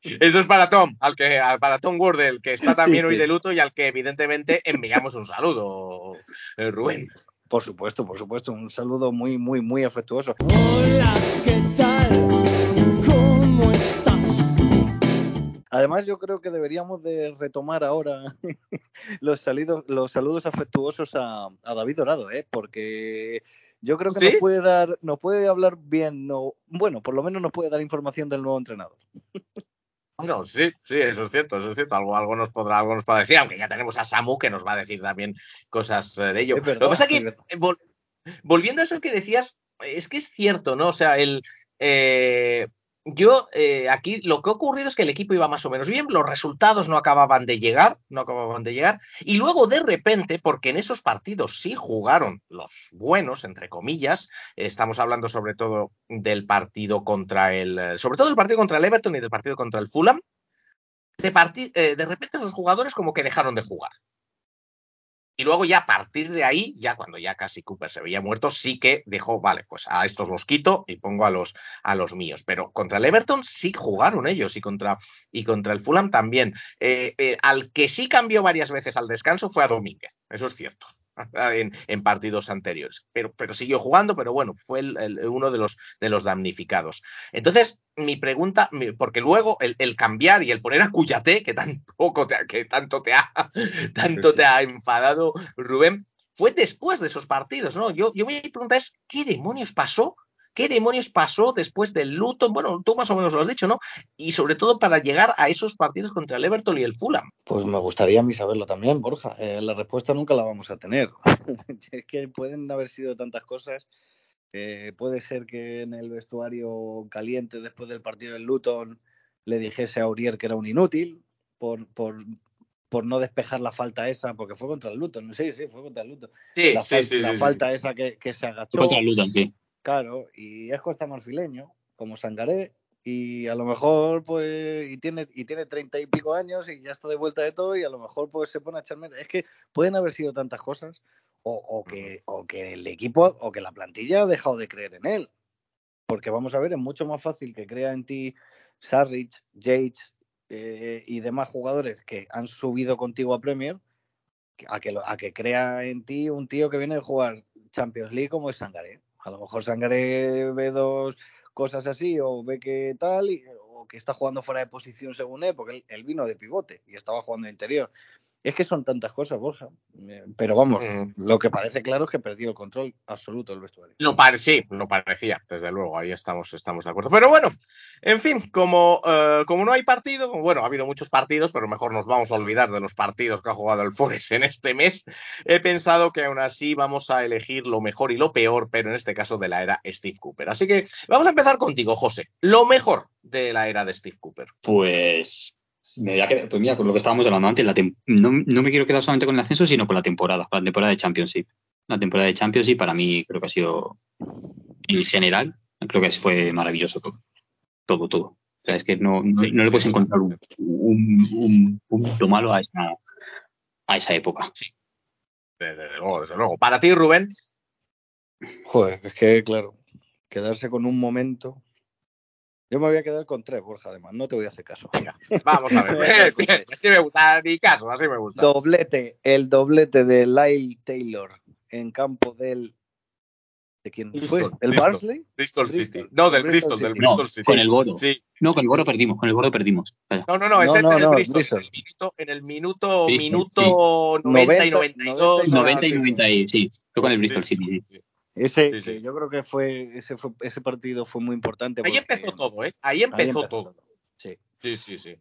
Speaker 2: Eso es para Tom, al que, al- para Tom Wardle, que está también
Speaker 3: Sí,
Speaker 2: hoy
Speaker 3: sí.
Speaker 2: de luto y al que evidentemente enviamos un saludo, eh, Rubén.
Speaker 3: Por supuesto, por supuesto, un saludo muy, muy, muy afectuoso.
Speaker 5: Hola, ¿qué tal? ¿Cómo estás?
Speaker 3: Además, yo creo que deberíamos de retomar ahora los, salidos, los saludos afectuosos a, a David Dorado, ¿eh? porque yo creo que
Speaker 2: ¿Sí?
Speaker 3: nos puede dar, nos puede hablar bien, no, bueno, por lo menos nos puede dar información del nuevo entrenador.
Speaker 2: Bueno, sí, sí, eso es cierto, eso es cierto. Algo, algo nos podrá, algo nos podrá decir, aunque ya tenemos a Samu que nos va a decir también cosas eh, de ello.
Speaker 3: Verdad,
Speaker 2: Lo que pasa es que, eh, vol- volviendo a eso que decías, es que es cierto, ¿no? O sea, el eh, yo eh, aquí lo que ha ocurrido es que el equipo iba más o menos bien, los resultados no acababan de llegar, no acababan de llegar, y luego de repente, porque en esos partidos sí jugaron los buenos, entre comillas, estamos hablando sobre todo del partido contra el, sobre todo del partido contra el Everton y del partido contra el Fulham, de, eh, de repente esos jugadores como que dejaron de jugar. Y luego ya a partir de ahí, ya cuando ya casi Cooper se veía muerto, sí que dejó, vale, pues a estos los quito y pongo a los, a los míos. Pero contra el Everton sí jugaron ellos y contra, y contra el Fulham también. Eh, eh, al que sí cambió varias veces al descanso fue a Domínguez, eso es cierto. En, en partidos anteriores, pero, pero siguió jugando, pero bueno, fue el- el- uno de los, de los damnificados. Entonces, mi pregunta, porque luego el, el cambiar y el poner a Cuyate, que tampoco te, que tanto te ha, tanto te ha enfadado, Rubén, fue después de esos partidos, ¿no? Yo, yo mi pregunta es, ¿qué demonios pasó? ¿Qué demonios pasó después del Luton? Bueno, tú más o menos lo has dicho, ¿no? Y sobre todo para llegar a esos partidos contra el Everton y el Fulham.
Speaker 3: Pues me gustaría a mí saberlo también, Borja. Eh, la respuesta nunca la vamos a tener. es que pueden haber sido tantas cosas. Eh, puede ser que en el vestuario caliente después del partido del Luton le dijese a Aurier que era un inútil por, por, por no despejar la falta esa, porque fue contra el Luton. Sí, sí, fue contra el Luton.
Speaker 2: Sí,
Speaker 3: la
Speaker 2: sí,
Speaker 3: fal-
Speaker 2: sí,
Speaker 3: la
Speaker 2: sí, sí.
Speaker 3: falta esa que, que se agachó.
Speaker 4: Contra el Luton, sí.
Speaker 3: Claro, y es costa marfileño, como Sangaré, y a lo mejor, pues, y tiene, y tiene treinta y pico años y ya está de vuelta de todo, y a lo mejor, pues, se pone a echarme. Es que pueden haber sido tantas cosas, o, o que, o que el equipo, o que la plantilla ha dejado de creer en él. Porque vamos a ver, es mucho más fácil que crea en ti Sarrich, Yates eh, y demás jugadores que han subido contigo a Premier, a que, lo- a que crea en ti un tío que viene de jugar Champions League como es Sangaré. A lo mejor Sangaré ve dos cosas así o ve que tal y- o que está jugando fuera de posición según él, porque él, vino de pivote y estaba jugando interior. Es que son tantas cosas, Borja. Eh, Pero vamos,
Speaker 2: Mm.
Speaker 3: lo que parece claro es que perdió el control absoluto del vestuario.
Speaker 2: Lo pare- sí, lo parecía, desde luego, ahí estamos, estamos de acuerdo. Pero bueno, en fin, como, eh, como no hay partido, bueno, ha habido muchos partidos, pero mejor nos vamos a olvidar de los partidos que ha jugado el Forest en este mes. He pensado que aún así vamos a elegir lo mejor y lo peor, pero en este caso de la era Steve Cooper. Así que vamos a empezar contigo, José. Lo mejor de la era de Steve Cooper.
Speaker 4: Pues me voy a quedar, pues mira, con lo que estábamos hablando antes, la tem- no, no me quiero quedar solamente con el ascenso, sino con la temporada, con la temporada de Championship. La temporada de Championship para mí creo que ha sido, en general, creo que fue maravilloso todo. Todo, todo. O sea, es que no, no,
Speaker 2: Sí,
Speaker 4: no le
Speaker 2: sí,
Speaker 4: puedes
Speaker 2: sí.
Speaker 4: encontrar un, un, un punto malo a esa, a esa época.
Speaker 2: Desde luego, desde luego. Para ti, Rubén.
Speaker 3: Joder, es que, claro, quedarse con un momento. Yo me voy a quedar con tres, Borja, además, no te voy a hacer caso.
Speaker 2: Venga, vamos a ver. así me gusta, ni caso, así me gusta.
Speaker 3: Doblete, el doblete de Lyle Taylor en campo del. ¿De quién
Speaker 2: Bristol,
Speaker 3: fue? ¿El
Speaker 2: Bristol.
Speaker 3: Barnsley?
Speaker 2: Bristol
Speaker 3: Bristol.
Speaker 2: City. No, del
Speaker 3: Bristol
Speaker 2: Bristol, del
Speaker 3: City.
Speaker 2: Bristol
Speaker 4: No,
Speaker 2: City.
Speaker 4: con el Boro.
Speaker 2: Sí.
Speaker 4: No, con el Boro perdimos, con el Boro perdimos. Vaya.
Speaker 2: No, no, no, es
Speaker 3: No,
Speaker 2: el
Speaker 3: no,
Speaker 2: del
Speaker 3: no,
Speaker 2: Bristol.
Speaker 3: Bristol.
Speaker 2: En el minuto, en el minuto,
Speaker 4: Bristol,
Speaker 2: minuto 90 y 92.
Speaker 4: 90 y
Speaker 3: sí,
Speaker 4: 90 y sí, fue con el Bristol City.
Speaker 2: sí.
Speaker 3: Ese,
Speaker 2: Sí, sí.
Speaker 3: que yo creo que fue ese, fue ese partido fue muy importante.
Speaker 2: Ahí
Speaker 3: porque-
Speaker 2: empezó todo, ¿eh? Ahí empezó todo.
Speaker 3: Sí.
Speaker 2: Sí, sí, sí.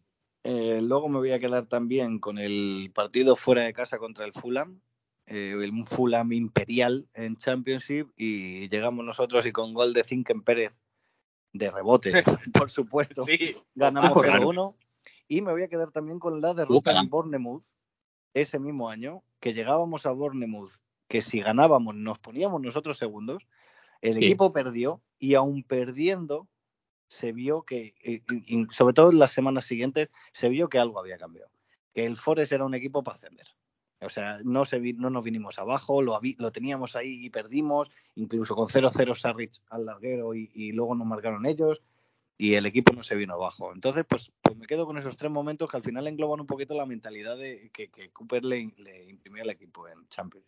Speaker 3: Eh, luego me voy a quedar también con el partido fuera de casa contra el Fulham, eh, el Fulham Imperial en Championship y llegamos nosotros y con gol de Zinken Pérez de rebote, por supuesto,
Speaker 2: Sí.
Speaker 3: ganamos
Speaker 4: Ah, claro.
Speaker 3: 0-1 y me voy a quedar también con la derrota en. Bournemouth ese mismo año, que llegábamos a Bournemouth, que si ganábamos nos poníamos nosotros segundos, el
Speaker 4: Sí.
Speaker 3: equipo perdió y aún perdiendo se vio que, eh, y- y sobre todo en las semanas siguientes, se vio que algo había cambiado. Que el Forest era un equipo para ascender. O sea, no, se vi- no nos vinimos abajo, lo, lo teníamos ahí y perdimos, incluso con 0-0 Sarrich al larguero y, y luego nos marcaron ellos y el equipo no se vino abajo. Entonces, pues, pues me quedo con esos tres momentos que al final engloban un poquito la mentalidad de que, que Cooper le, le imprimió al equipo en Champions.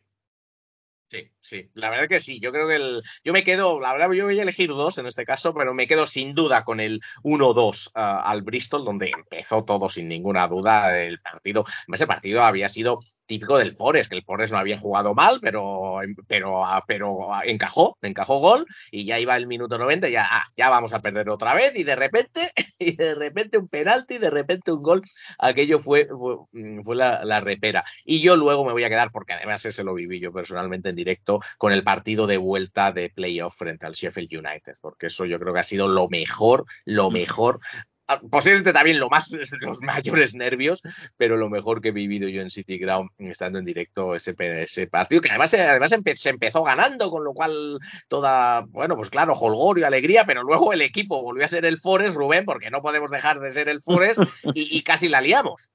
Speaker 2: Sí, sí, la verdad que sí. Yo creo que el. Yo me quedo, la verdad, yo voy a elegir dos en este caso, pero me quedo sin duda con el 1-2 ah, al Bristol, donde empezó todo sin ninguna duda el partido. Ese partido había sido típico del Forest, que el Forest no había jugado mal, pero, pero, ah, pero encajó, encajó gol y ya iba el minuto 90, y ya, ah, ya vamos a perder otra vez, y de repente, y de repente un penalti, de repente un gol. Aquello fue, fue, mm, fue la, la repera. Y yo luego me voy a quedar, porque además ese lo viví yo personalmente en directo, con el partido de vuelta de playoff frente al Sheffield United, porque eso yo creo que ha sido lo mejor, lo mejor. ah, Posiblemente también lo más, los mayores nervios, pero lo mejor que he vivido yo en City Ground estando en directo ese, ese partido, que además, además empe- se empezó ganando, con lo cual toda, bueno, pues claro, holgorio, alegría, pero luego el equipo volvió a ser el Forest, Rubén, porque no podemos dejar de ser el Forest, y, y casi la liamos.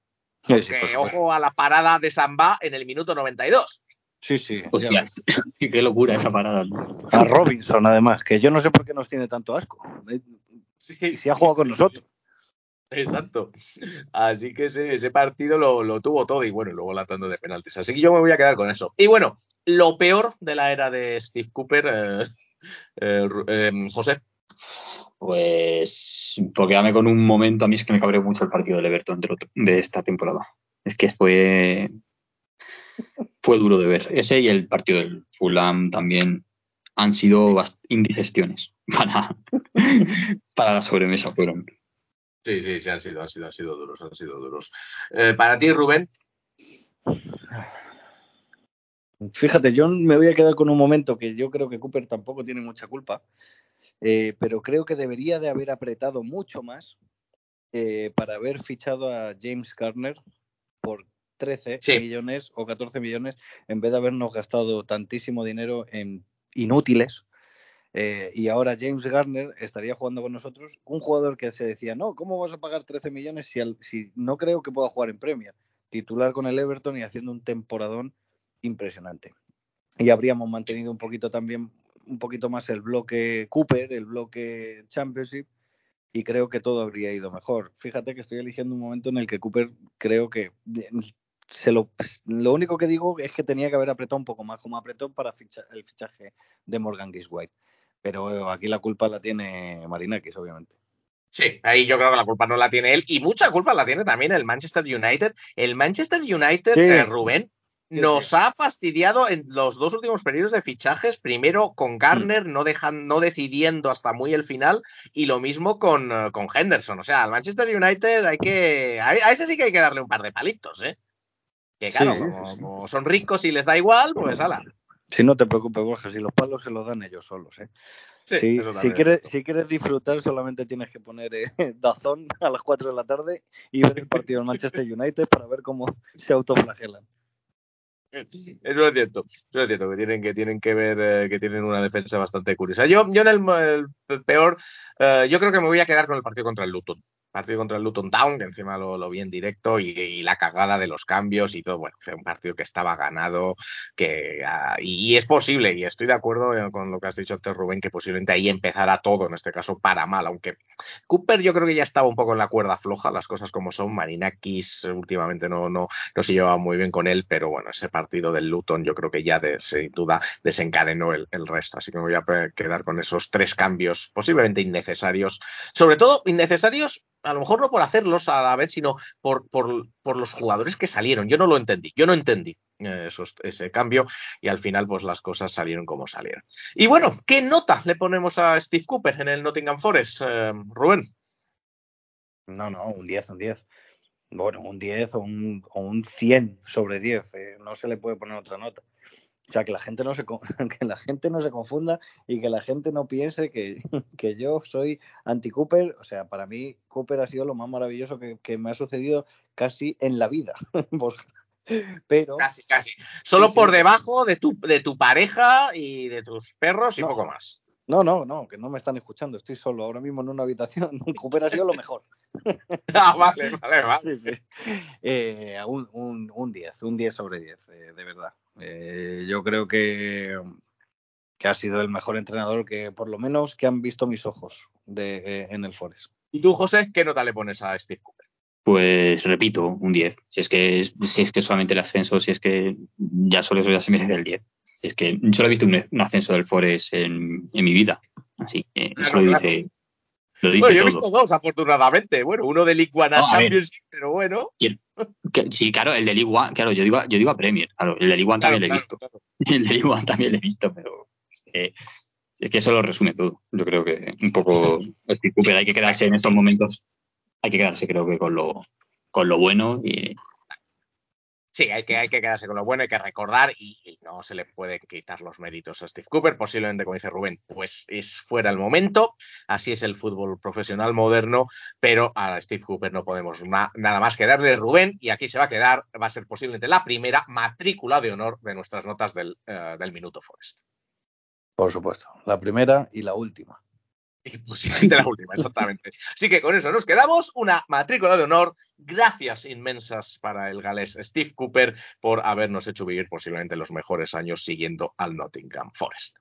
Speaker 3: Sí, sí,
Speaker 2: ojo a la parada de Samba en el minuto 92.
Speaker 3: Sí, sí.
Speaker 4: Hostias, qué locura esa parada.
Speaker 3: A Robinson, además, que yo no sé por qué nos tiene tanto asco. Eh,
Speaker 2: Sí,
Speaker 3: Si ha jugado con
Speaker 2: sí,
Speaker 3: nosotros.
Speaker 2: Exacto. Así que ese, ese partido lo, lo tuvo todo y bueno, luego la tanda de penaltis. Así que yo me voy a quedar con eso. Y bueno, lo peor de la era de Steve Cooper, eh, eh, eh, José.
Speaker 4: Pues porque dame con un momento, a mí es que me cabreó mucho el partido del Everton de esta temporada. Es que fue, fue duro de ver. Ese y el partido del Fulham también han sido indigestiones para, para la sobremesa fueron.
Speaker 2: Sí, sí, sí, han sido, han sido, han sido duros, han sido duros. Eh, para ti, Rubén.
Speaker 3: Fíjate, yo me voy a quedar con un momento que yo creo que Cooper tampoco tiene mucha culpa, eh, pero creo que debería de haber apretado mucho más eh, para haber fichado a James Garner por 13
Speaker 2: Sí.
Speaker 3: millones o 14 millones en vez de habernos gastado tantísimo dinero en inútiles. Eh, y ahora James Garner estaría jugando con nosotros, un jugador que se decía, no, ¿cómo vas a pagar 13 millones si, al- si no creo que pueda jugar en Premier? Titular con el Everton y haciendo un temporadón impresionante. Y habríamos mantenido un poquito también, un poquito más el bloque Cooper, el bloque Championship, y creo que todo habría ido mejor. Fíjate que estoy eligiendo un momento en el que Cooper creo que se lo, lo único que digo es que tenía que haber apretado un poco más, como apretó para ficha- el fichaje de Morgan Giswhite. Pero eh, aquí la culpa la tiene Marinakis, obviamente.
Speaker 2: Sí, ahí yo creo que la culpa no la tiene él y mucha culpa la tiene también el Manchester United. El Manchester United,
Speaker 3: Sí.
Speaker 2: eh, Rubén, nos ha fastidiado en los dos últimos periodos de fichajes, primero con Garner, no, dejan, no decidiendo hasta muy el final, y lo mismo con, eh, con Henderson. O sea, al Manchester United hay que. A, a ese sí que hay que darle un par de palitos, ¿eh? Que claro,
Speaker 3: Sí,
Speaker 2: como,
Speaker 3: sí.
Speaker 2: como son ricos y les da igual, pues ala.
Speaker 3: Si no te preocupes, Borja, si los palos se los dan ellos solos. ¿eh?
Speaker 2: Sí,
Speaker 3: si, si quieres, si quieres disfrutar, solamente tienes que poner eh, Dazón a las 4 de la tarde y ver el partido del Manchester United para ver cómo se autoflagelan.
Speaker 2: Eso es cierto, eso es cierto, que tienen que, tienen que ver eh, que tienen una defensa bastante curiosa. Yo, yo en el, el peor, eh, yo creo que me voy a quedar con el partido contra el Luton. Partido contra el Luton Town, que encima lo, lo vi en directo, y, la cagada de los cambios y todo. Bueno, fue un partido que estaba ganado, que ah, y, es posible, y estoy de acuerdo eh, con lo que has dicho antes, Rubén, que posiblemente ahí empezará todo, en este caso, para mal, aunque Cooper yo creo que ya estaba un poco en la cuerda floja, las cosas como son. Marinakis últimamente no, no, no se llevaba muy bien con él, pero bueno, ese partido del Luton yo creo que ya sin duda desencadenó el, el resto. Así que me voy a quedar con esos tres cambios posiblemente innecesarios. Sobre todo innecesarios, a lo mejor no por hacerlos a la vez, sino por, por, por los jugadores que salieron. Yo no lo entendí, yo no entendí eh, ese cambio y al final pues las cosas salieron como salieron. Y bueno, ¿qué nota le ponemos a Steve Cooper en el Nottingham Forest, eh, Rubén?
Speaker 3: No, no, un 10, un 10. Bueno, un 10 o un, o un 100 sobre 10. eh, no se le puede poner otra nota. O sea, que la gente no se, que la gente no se confunda y que la gente no piense que, que yo soy anti-Cooper. O sea, para mí Cooper ha sido lo más maravilloso que, que me ha sucedido casi en la vida. Pero
Speaker 2: Casi, casi. Solo
Speaker 3: Sí, sí.
Speaker 2: por debajo de tu, de tu pareja y de tus perros y
Speaker 3: No.
Speaker 2: poco más.
Speaker 3: No, no, no, que no me están escuchando. Estoy solo ahora mismo en una habitación. Cooper ha sido lo mejor.
Speaker 2: Ah, vale, vale, vale.
Speaker 3: Sí, sí. Eh, un, un, un 10, un 10 sobre 10, eh, de verdad. Eh, yo creo que, que ha sido el mejor entrenador que, por lo menos, que han visto mis ojos de, eh, en el Forest.
Speaker 2: ¿Y tú, José, qué nota le pones a Steve Cooper?
Speaker 4: Pues repito, un 10. Si es que si es que solamente el ascenso, si es que ya solo eso ya se merece el 10. Es que solo he visto un, un ascenso del Forest en, en mi vida. Así que eso
Speaker 2: Claro,
Speaker 4: lo
Speaker 2: claro.
Speaker 4: dice, lo dice
Speaker 2: Bueno, yo he
Speaker 4: todo.
Speaker 2: visto dos, afortunadamente. Bueno, uno de League One a
Speaker 4: No, a ver.
Speaker 2: Championship, pero bueno.
Speaker 4: Que- sí, claro, el de League One, claro, yo digo, yo digo a Premier, claro, el de League One
Speaker 2: Claro,
Speaker 4: también lo he
Speaker 2: claro,
Speaker 4: visto.
Speaker 2: claro.
Speaker 4: El de League One también lo he visto, pero eh, es que eso lo resume todo. Yo creo que un poco Steve Cooper hay que quedarse en estos momentos, hay que quedarse creo que con lo, con lo bueno y
Speaker 2: Sí, hay que, hay que quedarse con lo bueno, hay que recordar y, no se le puede quitar los méritos a Steve Cooper. Posiblemente, como dice Rubén, pues es fuera el momento. Así es el fútbol profesional moderno, pero a Steve Cooper no podemos nada más que darle Rubén y aquí se va a quedar, va a ser posiblemente la primera matrícula de honor de nuestras notas del, eh, del Minuto Forest.
Speaker 3: Por supuesto. La primera y la última.
Speaker 2: Y posiblemente la última, exactamente. Así que con eso nos quedamos. Una matrícula de honor. Gracias inmensas para el galés Steve Cooper por habernos hecho vivir posiblemente los mejores años siguiendo al Nottingham Forest.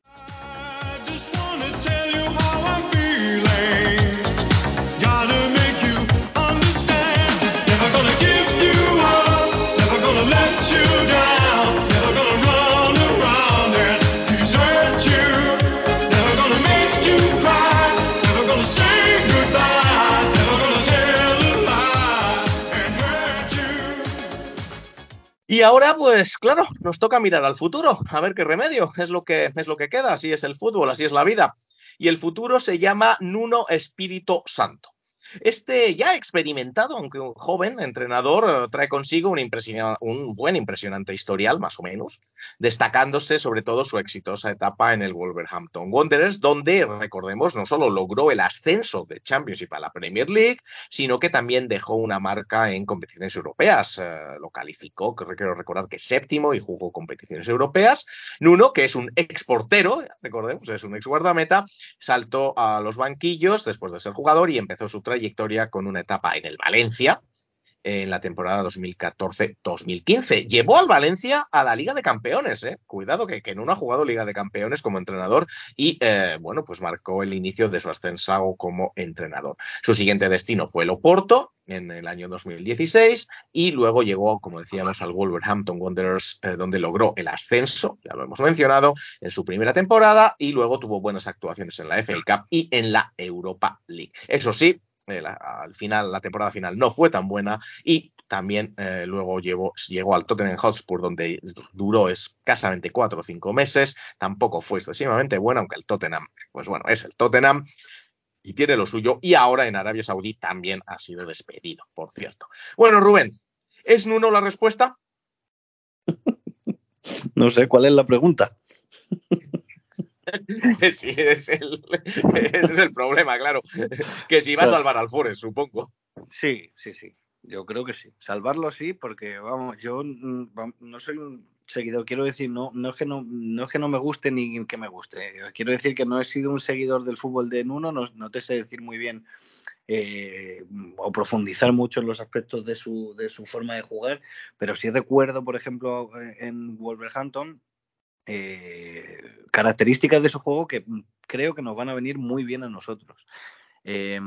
Speaker 2: Y ahora, pues claro, nos toca mirar al futuro, a ver qué remedio es lo que es lo que queda, así es el fútbol, así es la vida. Y el futuro se llama Nuno Espíritu Santo. Este ya experimentado, aunque un joven entrenador, eh, trae consigo un, un buen impresionante historial, más o menos, destacándose sobre todo su exitosa etapa en el Wolverhampton Wanderers, donde, recordemos, no solo logró el ascenso de Championship a la Premier League, sino que también dejó una marca en competiciones europeas. Eh, lo calificó, quiero recordar que séptimo y jugó competiciones europeas. Nuno, que es un exportero, recordemos, es un ex guardameta, saltó a los banquillos después de ser jugador y empezó su trayectoria con una etapa en el Valencia en la temporada 2014-2015. Llevó al Valencia a la Liga de Campeones, ¿eh? Cuidado que, Nuno ha jugado Liga de Campeones como entrenador y, eh, bueno, pues marcó el inicio de su ascenso como entrenador. Su siguiente destino fue el Oporto en el año 2016 y luego llegó, como decíamos, al Wolverhampton Wanderers, eh, donde logró el ascenso, ya lo hemos mencionado, en su primera temporada y luego tuvo buenas actuaciones en la FA Cup y en la Europa League. Eso sí, eh, la- al final, la temporada final no fue tan buena y también eh, luego llevó- llegó al Tottenham Hotspur donde duró escasamente cuatro o cinco meses, tampoco fue excesivamente buena, aunque el Tottenham, pues bueno, es el Tottenham y tiene lo suyo y ahora en Arabia Saudí también ha sido despedido, por cierto. Bueno, Rubén, ¿es Nuno la respuesta?
Speaker 3: No sé cuál es la pregunta.
Speaker 2: sí, es el, ese es el problema, claro, que si va a salvar al Forest, supongo.
Speaker 3: Sí, sí, sí. Yo creo que sí. Salvarlo sí, porque vamos, yo mm, no soy un seguidor, quiero decir, no, no es que no, no es que no me guste ni que me guste. Quiero decir que no he sido un seguidor del fútbol de Nuno, no, no te sé decir muy bien eh, o profundizar mucho en los aspectos de su, de su forma de jugar, pero sí recuerdo, por ejemplo, en Wolverhampton, eh, características de su juego que mm, creo que nos van a venir muy bien a nosotros. Eh,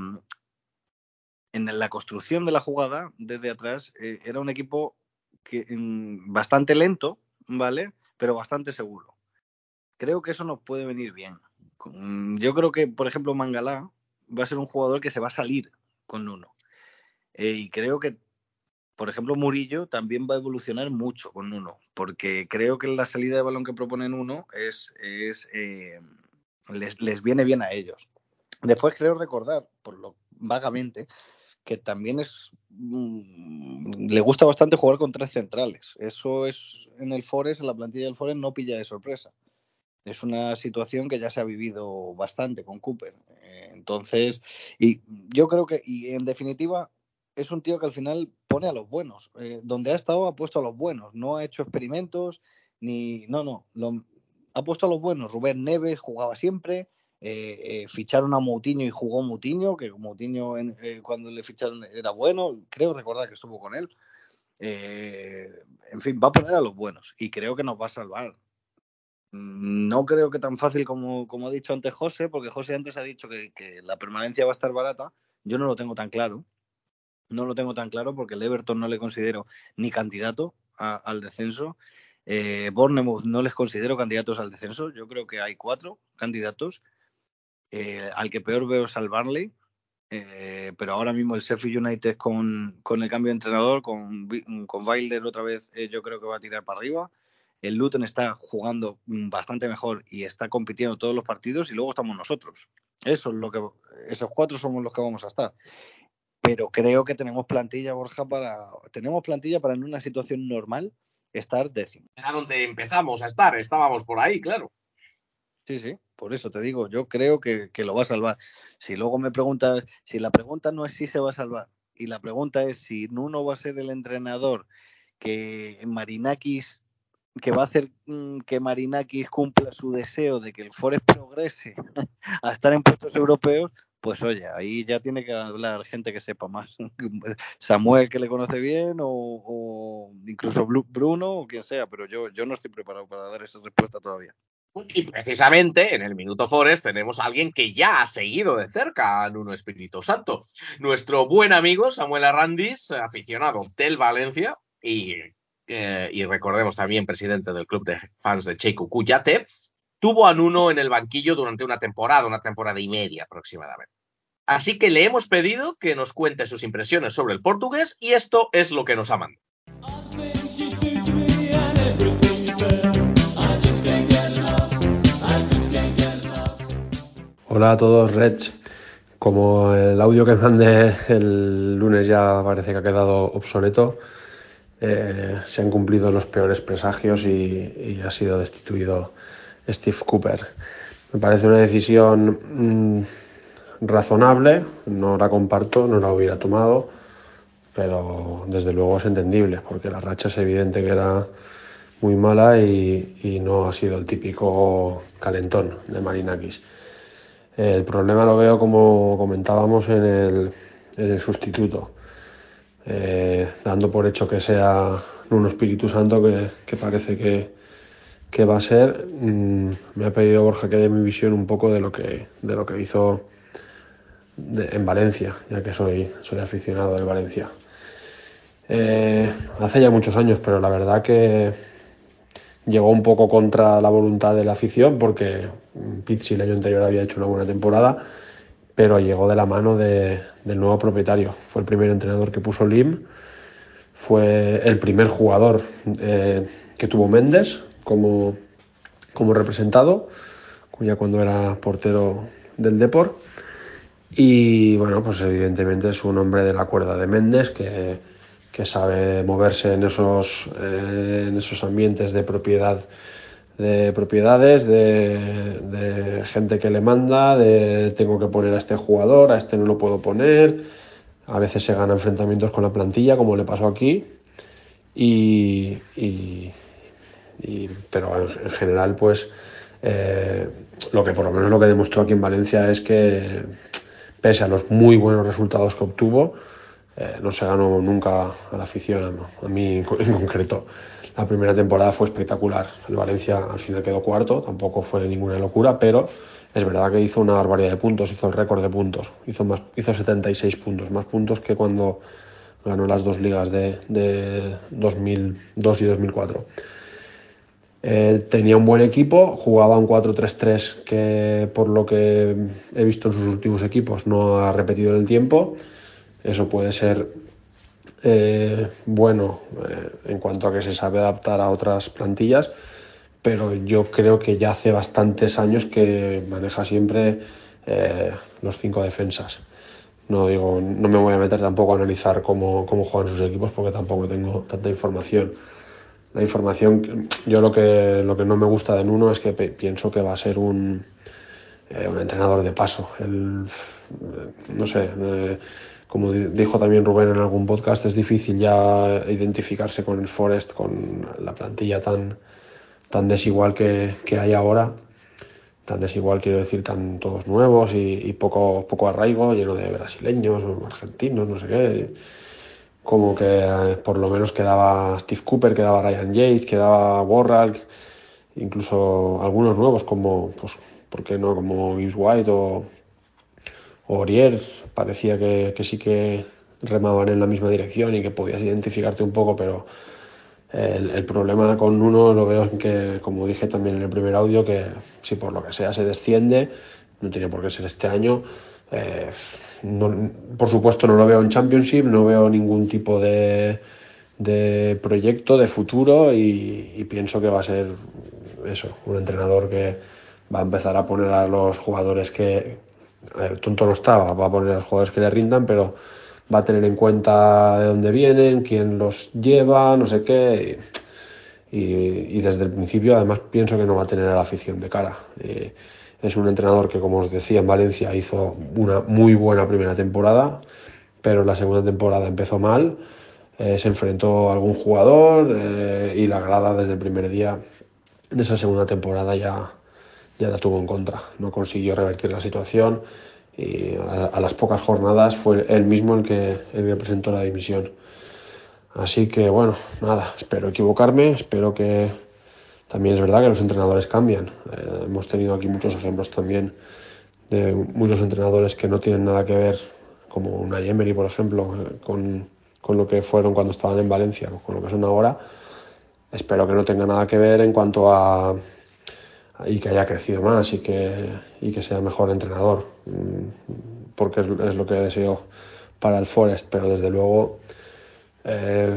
Speaker 3: en la construcción de la jugada desde atrás eh, era un equipo que, mm, bastante lento, ¿vale? Pero bastante seguro. Creo que eso nos puede venir bien. Con- Yo creo que, por ejemplo, Mangalá va a ser un jugador que se va a salir con uno. Y creo que, por ejemplo, Murillo también va a evolucionar mucho con uno, porque creo que la salida de balón que proponen uno es, es eh, les, les viene bien a ellos. Después creo recordar, por lo vagamente, que también es mm, le gusta bastante jugar con tres centrales. Eso es en el Forest, en la plantilla del Forest, no pilla de sorpresa. Es una situación que ya se ha vivido bastante con Cooper. Eh, entonces, y yo creo que, y en definitiva, es un tío que al final pone a los buenos. Eh, donde ha estado, ha puesto a los buenos. No ha hecho experimentos, ni. No, no. Lo, ha puesto a los buenos. Rubén Neves jugaba siempre. Eh, eh, ficharon a Moutinho y jugó Moutinho, que Moutinho en, cuando le ficharon era bueno, creo recordar que estuvo con él. En fin, va a poner a los buenos y creo que nos va a salvar. No creo que tan fácil como, como ha dicho antes José, porque José antes ha dicho que, que la permanencia va a estar barata. Yo no lo tengo tan claro. No lo tengo tan claro porque el Everton no le considero ni candidato a- al descenso. Eh, Bournemouth no les considero candidatos al descenso. Yo creo que hay cuatro candidatos. Eh, al que peor veo es al Burnley. Eh, pero ahora mismo el Sheffield United con, con el cambio de entrenador, con, con otra vez, eh, yo creo que va a tirar para arriba. El Luton está jugando mm, bastante mejor y está compitiendo todos los partidos y luego estamos nosotros. Eso es lo que esos cuatro somos los que vamos a estar. Pero creo que tenemos plantilla, Borja, para tenemos plantilla para en una situación normal estar décimo.
Speaker 2: Era donde empezamos a estar, estábamos por ahí, claro.
Speaker 3: Sí, sí, por eso te digo, yo creo que, que lo va a salvar. Si luego me preguntas, si la pregunta no es si se va a salvar, y la pregunta es si Nuno va a ser el entrenador que Marinakis que va a hacer mm, que Marinakis cumpla su deseo de que el Forest progrese a estar en puestos europeos, pues oye, ahí ya tiene que hablar gente que sepa más. Samuel que le conoce bien o, incluso Bru- Bruno o quien sea, pero yo, yo no estoy preparado para dar esa respuesta todavía.
Speaker 2: Y precisamente en el Minuto Forest tenemos a alguien que ya ha seguido de cerca a Nuno Espíritu Santo. Nuestro buen amigo Samuel Arrandis, aficionado del Valencia y, eh, recordemos también presidente del club de fans de Cheiko Cuyate, tuvo a Nuno en el banquillo durante una temporada, una temporada y media aproximadamente. Así que le hemos pedido que nos cuente sus impresiones sobre el portugués y esto es lo que nos ha mandado.
Speaker 7: Hola a todos, Reds. Como el audio que mandé el lunes ya parece que ha quedado obsoleto, eh, se han cumplido los peores presagios y, y ha sido destituido Steve Cooper. Me parece una decisión mm, razonable, no la comparto, no la hubiera tomado, pero desde luego es entendible, porque la racha es evidente que era muy mala y, y no ha sido el típico calentón de Marinakis. El problema lo veo como comentábamos en el, en el sustituto, Eh, dando por hecho que sea un Espíritu Santo que, que parece que, que va a ser. mm, me ha pedido Borja que dé mi visión un poco de lo que, de lo que hizo de- en Valencia, ya que soy, soy aficionado del Valencia. Eh, hace ya muchos años, pero la verdad que llegó un poco contra la voluntad de la afición porque Pizzi el año anterior había hecho una buena temporada, pero llegó de la mano de- del nuevo propietario. Fue el primer entrenador que puso Lim, fue el primer jugador eh, que tuvo Méndez como, como representado, ya cuando era portero del Deport. Y bueno, pues evidentemente es un hombre de la cuerda de Méndez que, que sabe moverse en esos, eh, en esos ambientes de propiedad de propiedades, de, de gente que le manda, de tengo que poner a este jugador, a este no lo puedo poner. A veces se gana enfrentamientos con la plantilla, como le pasó aquí. Y, y- pero en, en general, pues eh, lo que por lo menos lo que demostró aquí en Valencia es que pese a los muy buenos resultados que obtuvo, eh, no se ganó nunca a la afición, a, mí en concreto. La primera temporada fue espectacular. El Valencia al final quedó cuarto, tampoco fue ninguna locura, pero es verdad que hizo una barbaridad de puntos, hizo el récord de puntos, hizo, más, hizo 76 puntos, más puntos que cuando ganó las dos ligas de, de 2002 y 2004. Eh, tenía un buen equipo, jugaba un 4-3-3 que por lo que he visto en sus últimos equipos no ha repetido en el tiempo. Eso puede ser eh, bueno eh, en cuanto a que se sabe adaptar a otras plantillas, pero yo creo que ya hace bastantes años que maneja siempre eh, los cinco defensas. No digo, no me voy a meter tampoco a analizar cómo, cómo juegan sus equipos porque tampoco tengo tanta información. La información, yo lo que, lo que no me gusta de Nuno es que pienso que va a ser un, eh, un entrenador de paso. Él, eh, no sé, eh, como di- dijo también Rubén en algún podcast, es difícil ya identificarse con el Forest, con la plantilla tan, tan desigual que, que hay ahora. Tan desigual, quiero decir, tan todos nuevos y, y poco, poco arraigo, lleno de brasileños, argentinos, no sé qué como que eh, por lo menos quedaba Steve Cooper, quedaba Ryan Yates, quedaba Borral, incluso algunos nuevos como, pues, ¿por qué no? Como Gibbs White o, o parecía que, que sí que remaban en la misma dirección y que podías identificarte un poco, pero el, el problema con uno lo veo en que, como dije también en el primer audio, que si por lo que sea se desciende, no tiene por qué ser este año. Eh, no- por supuesto no lo veo en Championship, no veo ningún tipo de, de proyecto de futuro y, y pienso que va a ser eso, un entrenador que va a empezar a poner a los jugadores que, tonto no estaba, va a poner a los jugadores que le rindan, pero va a tener en cuenta de dónde vienen, quién los lleva, no sé qué. Y, y desde el principio, además, pienso que no va a tener a la afición de cara. Eh, es un entrenador que, como os decía, en Valencia hizo una muy buena primera temporada, pero la segunda temporada empezó mal. eh, se enfrentó a algún jugador eh, y la grada desde el primer día de esa segunda temporada ya, ya la tuvo en contra. No consiguió revertir la situación y a, las pocas jornadas fue él mismo el que, el que presentó la dimisión. Así que bueno, nada, espero equivocarme, espero que también es verdad que los entrenadores cambian. Eh, hemos tenido aquí muchos ejemplos también de muchos entrenadores que no tienen nada que ver, como una Emery, por ejemplo, eh, con, con lo que fueron cuando estaban en Valencia, con lo que son ahora. Espero que no tenga nada que ver en cuanto a y que haya crecido más y que, y que sea mejor entrenador, mm, porque es, es lo que deseo para el Forest, pero desde luego eh,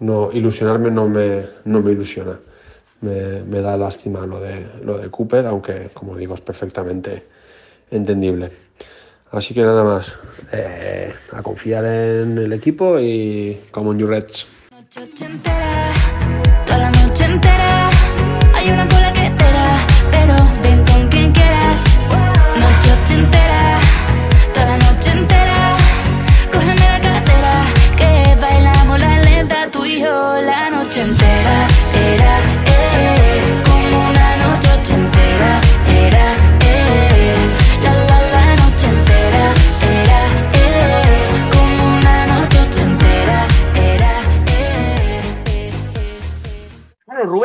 Speaker 7: no, ilusionarme no me, no me ilusiona. Me, me da lástima lo de, lo de Cooper, aunque como digo es perfectamente entendible. Así que nada más, eh, a confiar en el equipo y como New Reds.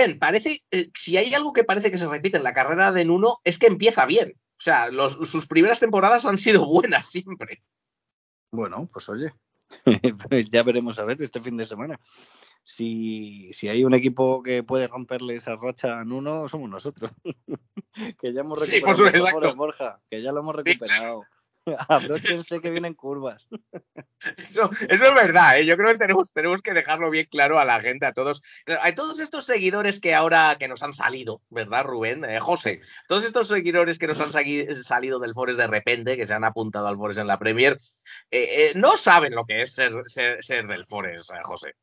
Speaker 2: Rubén, parece, eh, si hay algo que parece que se repite en la carrera de Nuno, es que empieza bien. O sea, los- sus primeras temporadas han sido buenas siempre.
Speaker 3: Bueno, pues oye, pues ya veremos a ver este fin de semana. Si, si hay un equipo que puede romperle esa racha en uno, somos nosotros. que ya hemos
Speaker 2: Sí,
Speaker 3: recuperado
Speaker 2: por.
Speaker 3: Forest, Borja, que ya lo hemos recuperado. Abróchense que vienen curvas.
Speaker 2: Eso, eso es verdad, ¿eh? yo creo que tenemos, tenemos que dejarlo bien claro a la gente, a todos, a todos estos seguidores que ahora que nos han salido, ¿verdad, Rubén? Eh, José, todos estos seguidores que nos han salido del Forest de repente, que se han apuntado al Forest en la Premier, eh, eh, no saben lo que es ser, ser, ser del Forest, eh, José.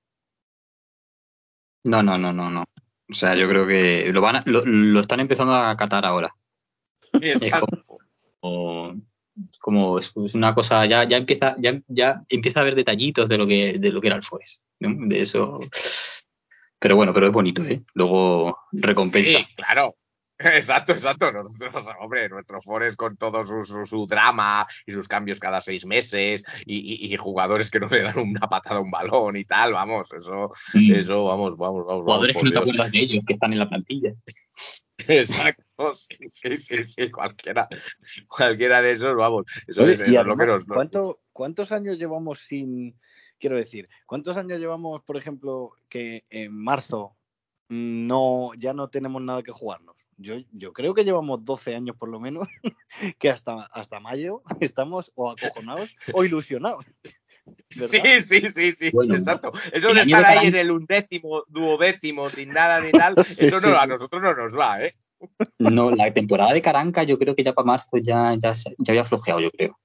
Speaker 4: No, no, no, no, no. O sea, yo creo que lo van a- lo, lo están empezando a catar ahora.
Speaker 2: Exacto.
Speaker 4: O- como es una cosa, ya, ya empieza, ya, ya empieza a haber detallitos de lo que, de lo que era el Forest. ¿no? De eso. Pero bueno, pero es bonito, ¿eh? Luego recompensa.
Speaker 2: Sí, claro. Exacto, exacto. Nosotros, hombre, nuestro Forest con todo su, su, su drama y sus cambios cada seis meses y, y- y jugadores que no le dan una patada a un balón y tal, vamos, eso,
Speaker 4: Mm.
Speaker 2: eso, vamos, vamos, vamos.
Speaker 4: Jugadores
Speaker 2: vamos,
Speaker 4: que no te acuerdas de ellos, que están en la plantilla.
Speaker 2: Exacto, sí, sí, sí, sí, cualquiera, cualquiera de esos, vamos. Eso es,
Speaker 3: y
Speaker 2: eso es lo que nos.
Speaker 3: ¿cuánto- ¿cuántos años llevamos sin, quiero decir, cuántos años llevamos, por ejemplo, que en marzo no, ya no tenemos nada que jugarnos? Yo, yo creo que llevamos 12 años por lo menos, que hasta, hasta mayo estamos o acojonados o ilusionados.
Speaker 2: Sí,
Speaker 3: ¿verdad?
Speaker 2: sí, sí, sí,
Speaker 4: Bueno,
Speaker 2: exacto. Eso de estar ahí en el undécimo, duodécimo, sin nada ni tal, eso no, a nosotros no nos va, ¿eh?
Speaker 4: No, la temporada de Caranca yo creo que ya para marzo ya, ya, ya había flojeado, yo creo.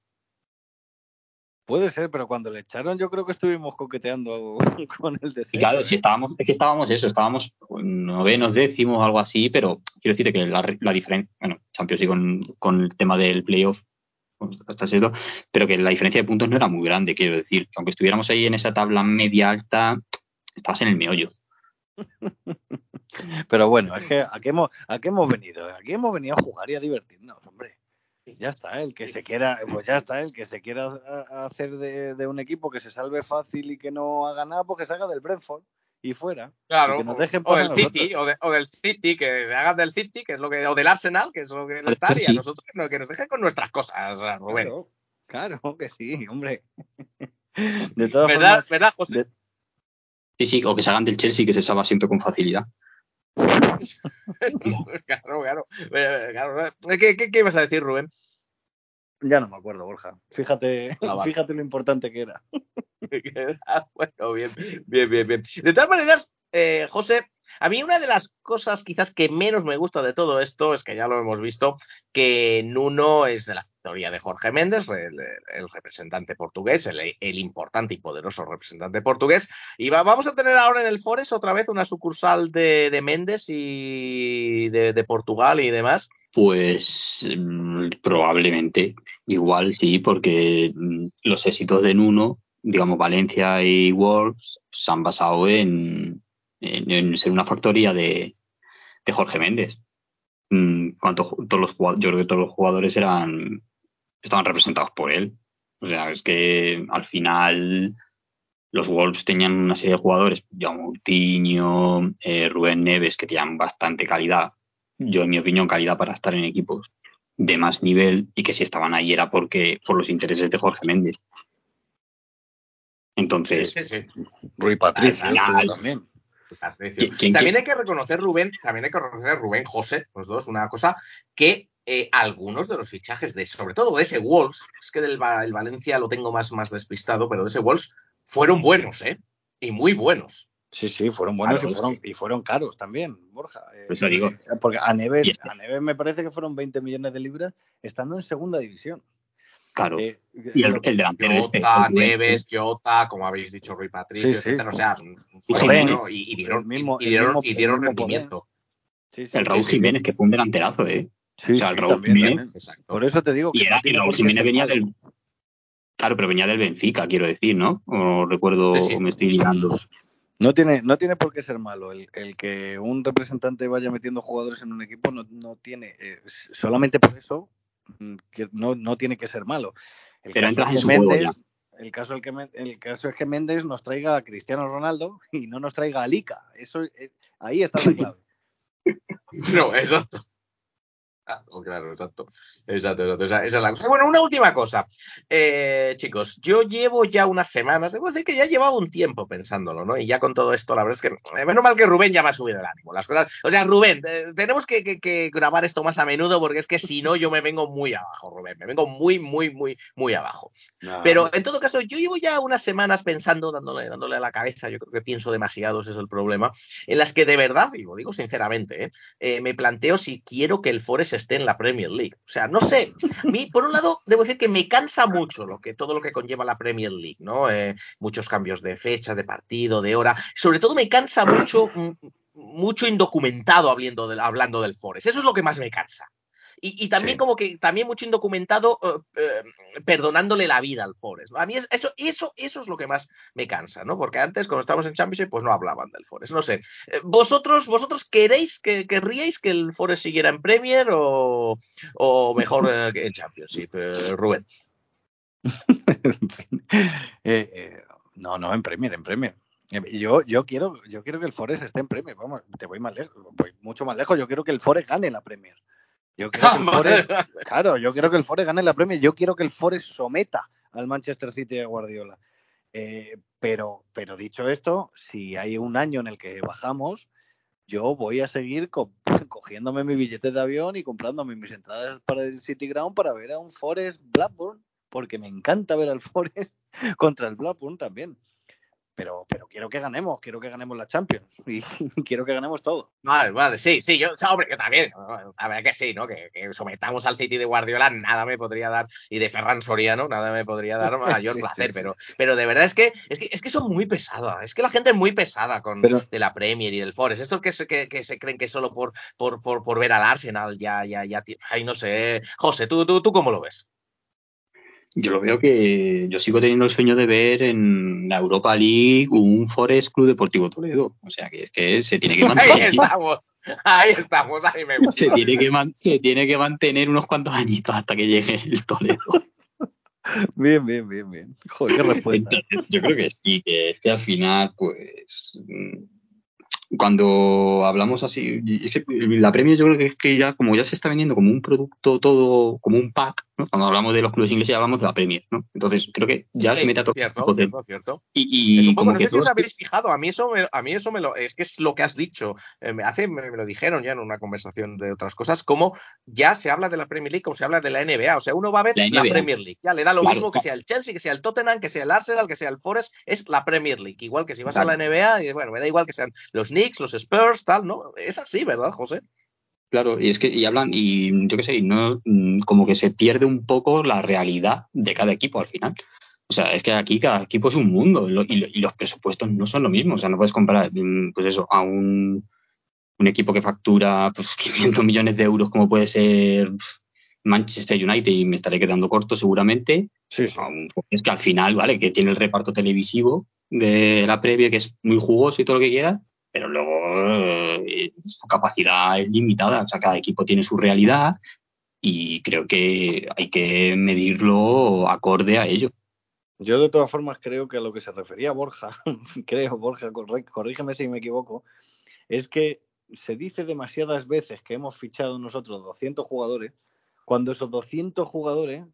Speaker 3: Puede ser, pero cuando le echaron yo creo que estuvimos coqueteando con el descenso.
Speaker 4: Y claro,
Speaker 3: ¿eh?
Speaker 4: si estábamos, es que estábamos eso, estábamos novenos, décimos, algo así, pero quiero decirte que la, la diferencia, bueno, Champions y con, con el tema del playoff, hasta pero que la diferencia de puntos no era muy grande, quiero decir, que aunque estuviéramos ahí en esa tabla media alta, estabas en el meollo.
Speaker 3: Pero bueno, es que ¿a qué, hemos, ¿a qué hemos venido? Aquí hemos venido a jugar y a divertirnos, hombre. Ya está, el que se quiera, pues ya está, el que se quiera a- hacer de, de un equipo que se salve fácil y que no haga nada, pues que se haga del Brentford y fuera.
Speaker 2: Claro,
Speaker 3: Y que nos dejen
Speaker 2: o del. City, o, de- o del City, que se hagan del City, que es lo que, o del Arsenal, que es lo que
Speaker 4: del
Speaker 2: tal, y a nosotros que nos- que nos dejen con nuestras cosas, Rubén.
Speaker 3: Claro, claro que sí, hombre. De todas
Speaker 2: ¿Verdad,
Speaker 3: formas,
Speaker 2: ¿verdad, José?
Speaker 3: de-
Speaker 4: Sí, sí, o que se hagan del Chelsea, que se salva siempre con facilidad.
Speaker 2: claro, claro. Claro. ¿Qué, qué, qué ibas a decir, Rubén?
Speaker 3: Ya no me acuerdo, Borja. Fíjate,
Speaker 2: Ah, vale.
Speaker 3: fíjate lo importante que era.
Speaker 2: Ah, bueno, bien, bien, bien, bien. De todas maneras, eh, José, a mí una de las cosas quizás que menos me gusta de todo esto es que ya lo hemos visto, que Nuno es de la factoría de Jorge Méndez, el, el representante portugués, el, el importante y poderoso representante portugués. Y va- vamos a tener ahora en el Forest otra vez una sucursal de, de Méndez y de, de Portugal y demás.
Speaker 4: Pues mm, probablemente, igual sí, porque mm, los éxitos de Nuno digamos, Valencia y Wolves se han basado en, en, ser una factoría de, de Jorge Méndez. Mm, cuanto, todos los, yo creo que todos los jugadores eran estaban representados por él. O sea, es que al final los Wolves tenían una serie de jugadores, ya Moutinho, eh, Rubén Neves, que tenían bastante calidad. Yo, en mi opinión, calidad para estar en equipos de más nivel y que si estaban ahí era porque por los intereses de Jorge Méndez. Entonces,
Speaker 2: Sí, sí.
Speaker 3: Rui Patricio,
Speaker 4: final-
Speaker 3: también.
Speaker 2: Patricio.
Speaker 4: ¿Quién- quién-
Speaker 2: también
Speaker 4: quién?
Speaker 2: hay que reconocer, Rubén, también hay que reconocer, Rubén, José, los dos, una cosa, que eh, algunos de los fichajes, de, sobre todo de ese Wolves, es que del el Valencia lo tengo más, más despistado, pero de ese Wolves fueron buenos, ¿eh? Y muy buenos.
Speaker 3: Sí, sí, fueron buenos
Speaker 2: Claro,
Speaker 3: y, fueron, y fueron caros también, Borja. Eh,
Speaker 4: Eso digo.
Speaker 3: Porque a Neves,
Speaker 4: Y este-
Speaker 3: a Neves me parece que fueron 20 millones de libras estando en segunda división.
Speaker 4: claro.
Speaker 3: Eh,
Speaker 4: y el, delantero este,
Speaker 2: Jota,
Speaker 4: Rubén,
Speaker 2: Neves, Jota, como habéis dicho, Rui Patricio,
Speaker 3: Sí, sí.
Speaker 2: etcétera. O sea, y, y dieron,
Speaker 3: El mismo-
Speaker 2: y
Speaker 3: el
Speaker 2: dieron,
Speaker 3: mismo-
Speaker 2: y dieron
Speaker 3: el mismo
Speaker 2: rendimiento.
Speaker 3: sí, sí,
Speaker 4: el Raúl
Speaker 2: sí, sí.
Speaker 4: Jiménez, que fue un delanterazo, ¿eh?
Speaker 3: sí,
Speaker 4: o sea,
Speaker 3: sí,
Speaker 4: el Raúl
Speaker 3: también,
Speaker 4: Jiménez-
Speaker 3: también.
Speaker 2: Exacto.
Speaker 3: Por eso te digo que
Speaker 4: Y, era,
Speaker 3: no
Speaker 4: y
Speaker 3: tiene
Speaker 4: Raúl Jiménez venía del. Claro, pero venía del Benfica, quiero decir, ¿no? O recuerdo,
Speaker 2: Sí, sí.
Speaker 4: o me estoy ligando.
Speaker 3: No tiene, no tiene por qué ser malo. El, el que un representante vaya metiendo jugadores en un equipo no, no tiene, eh, solamente por eso, mm, que no, no tiene que ser malo. El
Speaker 4: Pero
Speaker 3: caso
Speaker 4: en su
Speaker 3: Méndez- el caso, el, que, el caso es que Méndez nos traiga a Cristiano Ronaldo y no nos traiga a Lica. Eso, eh, ahí está la clave.
Speaker 2: No, exacto. Claro, claro, exacto. Exacto, exacto. Esa, esa es la cosa. Bueno, una última cosa. Eh, chicos, yo llevo ya unas semanas, debo decir que ya llevaba un tiempo pensándolo, ¿no? Y ya con todo esto, la verdad es que, eh, menos mal que Rubén ya me ha subido el ánimo. Las cosas, o sea, Rubén, eh, tenemos que, que- que grabar esto más a menudo porque es que si no, yo me vengo muy abajo, Rubén. Me vengo muy, muy, muy, muy abajo. Pero en todo caso, yo llevo ya unas semanas pensando, dándole, dándole a la cabeza, yo creo que pienso demasiado, ese es el problema, en las que de verdad, y lo digo sinceramente, me planteo si quiero que el Forest esté en la Premier League. O sea, no sé. Mí, por un lado, debo decir que me cansa mucho lo que, todo lo que conlleva la Premier League, ¿no? Eh, muchos cambios de fecha, de partido, de hora. Sobre todo me cansa mucho, mm, mucho indocumentado hablando del, hablando del Forest. Eso es lo que más me cansa. Y, y también
Speaker 3: Sí.
Speaker 2: como que también mucho indocumentado eh, eh, perdonándole la vida al Forest. A mí es- eso, eso, eso es lo que más me cansa, ¿no? Porque antes, cuando estábamos en Championship, pues no hablaban del Forest. No sé. Eh, ¿Vosotros, vosotros queréis que querríais que el Forest siguiera en Premier o, o mejor en Championship, Rubén?
Speaker 3: No, no, en Premier, en Premier. Yo, yo quiero, yo quiero que el Forest esté en Premier. Vamos, te voy más lejos, voy mucho más lejos. Yo quiero que el Forest gane la Premier. Yo quiero que el Forest, claro, yo quiero que el Forest gane la Premier. Yo quiero que el Forest someta al Manchester City de Guardiola. Eh, pero, pero dicho esto, si hay un año en el que bajamos, yo voy a seguir co- cogiéndome mi billete de avión y comprándome mis entradas para el City Ground para ver a un Forest Blackburn, porque me encanta ver al Forest contra el Blackburn también. Pero, pero quiero que ganemos, quiero que ganemos la Champions y quiero que ganemos todo.
Speaker 2: Vale, vale, sí, sí, yo, hombre, yo también, a ver que sí, ¿no? Que, que sometamos al City de Guardiola, nada me podría dar, y de Ferran Soriano, nada me podría dar mayor
Speaker 3: Sí,
Speaker 2: placer,
Speaker 3: sí, sí.
Speaker 2: pero, pero de verdad es que, es que, es que son muy pesadas, es que la gente es muy pesada con
Speaker 3: Pero-
Speaker 2: de la Premier y del Forest, estos que se, que, que se creen que solo por, por, por, por ver al Arsenal ya, ya, ya, ay, no sé, José, ¿tú, tú, tú cómo lo ves?
Speaker 4: Yo lo veo que yo sigo teniendo el sueño de ver en la Europa League un Forest Club Deportivo Toledo. O sea, que, que se tiene que
Speaker 2: Ahí
Speaker 4: mantener.
Speaker 2: estamos, ahí estamos, ahí me gusta.
Speaker 4: se, tiene que man- se tiene que mantener unos cuantos añitos hasta que llegue el Toledo.
Speaker 3: Bien, bien, bien, bien. Joder, qué respuesta.
Speaker 4: Entonces, yo creo que sí, que es que al final, pues, cuando hablamos así, es que la Premier yo creo que es que ya, como ya se está vendiendo como un producto todo, como un pack, ¿no? Cuando hablamos de los clubes ingleses hablamos de la Premier, ¿no? Entonces, creo que ya se
Speaker 2: Sí,
Speaker 4: mete a todos los
Speaker 2: cierto, cierto, cierto.
Speaker 4: Y, y
Speaker 2: Es un poco,
Speaker 4: como
Speaker 2: no
Speaker 4: que
Speaker 2: sé si os habéis fijado, a mí eso me, a mí eso me lo, es que es lo que has dicho, eh, me hace, me, me lo dijeron ya en una conversación de otras cosas, como ya se habla de la Premier League como se habla de la NBA, o sea, uno va a ver
Speaker 4: La
Speaker 2: la. Premier League, ya le da lo
Speaker 4: Claro,
Speaker 2: mismo que
Speaker 4: claro.
Speaker 2: sea el Chelsea, que sea el Tottenham, que sea el Arsenal, que sea el Forest, es la Premier League, igual que si vas a la
Speaker 4: Claro.
Speaker 2: NBA, y bueno, me da igual que sean los Knicks, los Spurs, tal, ¿no? Es así, ¿verdad, José?
Speaker 4: Claro, y es que y hablan, y yo qué sé, y no, mm, como que se pierde un poco la realidad de cada equipo al final. O sea, es que aquí cada equipo es un mundo lo- y, lo- y los presupuestos no son lo mismo. O sea, no puedes comparar, mm, pues eso, a un, un equipo que factura pues, 500 millones de euros como puede ser Manchester United y me estaré quedando corto seguramente.
Speaker 3: Sí, sí.
Speaker 4: a un Forest que al final, ¿vale? Que tiene el reparto televisivo de la previa que es muy jugoso y todo lo que quiera, pero luego eh, su capacidad es limitada. O sea, cada equipo tiene su realidad y creo que hay que medirlo acorde a ello.
Speaker 3: Yo de todas formas creo que a lo que se refería Borja, creo, Borja, corrígeme si me equivoco, es que se dice demasiadas veces que hemos fichado nosotros 200 jugadores, cuando esos 200 jugadores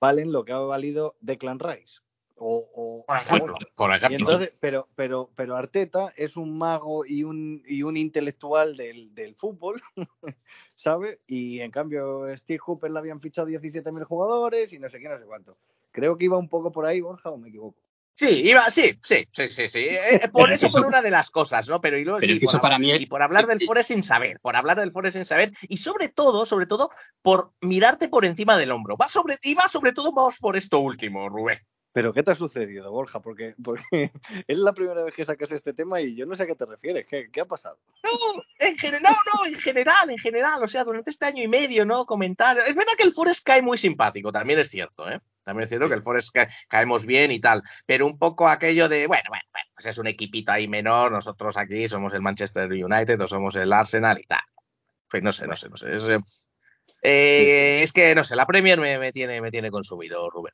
Speaker 3: valen lo que ha valido Declan Rice. O, o-
Speaker 2: Por ejemplo,
Speaker 3: o-
Speaker 2: por
Speaker 3: y
Speaker 2: ejemplo.
Speaker 3: entonces, pero, pero, pero Arteta es un mago y un, y un intelectual del, del fútbol, ¿sabe? Y en cambio Steve Hooper le habían fichado 17.000 jugadores y no sé qué, no sé cuánto. Creo que iba un poco por ahí, Borja, o me equivoco.
Speaker 2: Sí, iba, sí, sí, sí, sí, sí. Eh, eh, por eso por una de las cosas, ¿no? Pero y luego
Speaker 4: Pero
Speaker 2: sí,
Speaker 4: es que
Speaker 2: por
Speaker 4: eso
Speaker 2: hab-
Speaker 4: para mí es-
Speaker 2: y por hablar del Forest sin saber, por hablar del Forest sin saber, y sobre todo, sobre todo, por mirarte por encima del hombro. Va sobre, y va sobre todo, vamos por esto último, Rubén.
Speaker 3: Pero ¿qué te ha sucedido, Borja? Porque, porque es la primera vez que sacas este tema y yo no sé a qué te refieres. ¿Qué, qué ha pasado?
Speaker 2: No, en general, no, no, en general, en general, o sea, durante este año y medio, ¿no? Comentar. Es verdad que el Forest cae muy simpático, también es cierto, ¿eh? También es cierto que el Forest ca- caemos bien y tal, pero un poco aquello de, bueno, bueno, bueno, pues es un equipito ahí menor, nosotros aquí somos el Manchester United o somos el Arsenal y tal. Pues no sé, no sé, no sé. Es, eh, es que, no sé, la Premier me, me tiene, me tiene consumido, Rubén.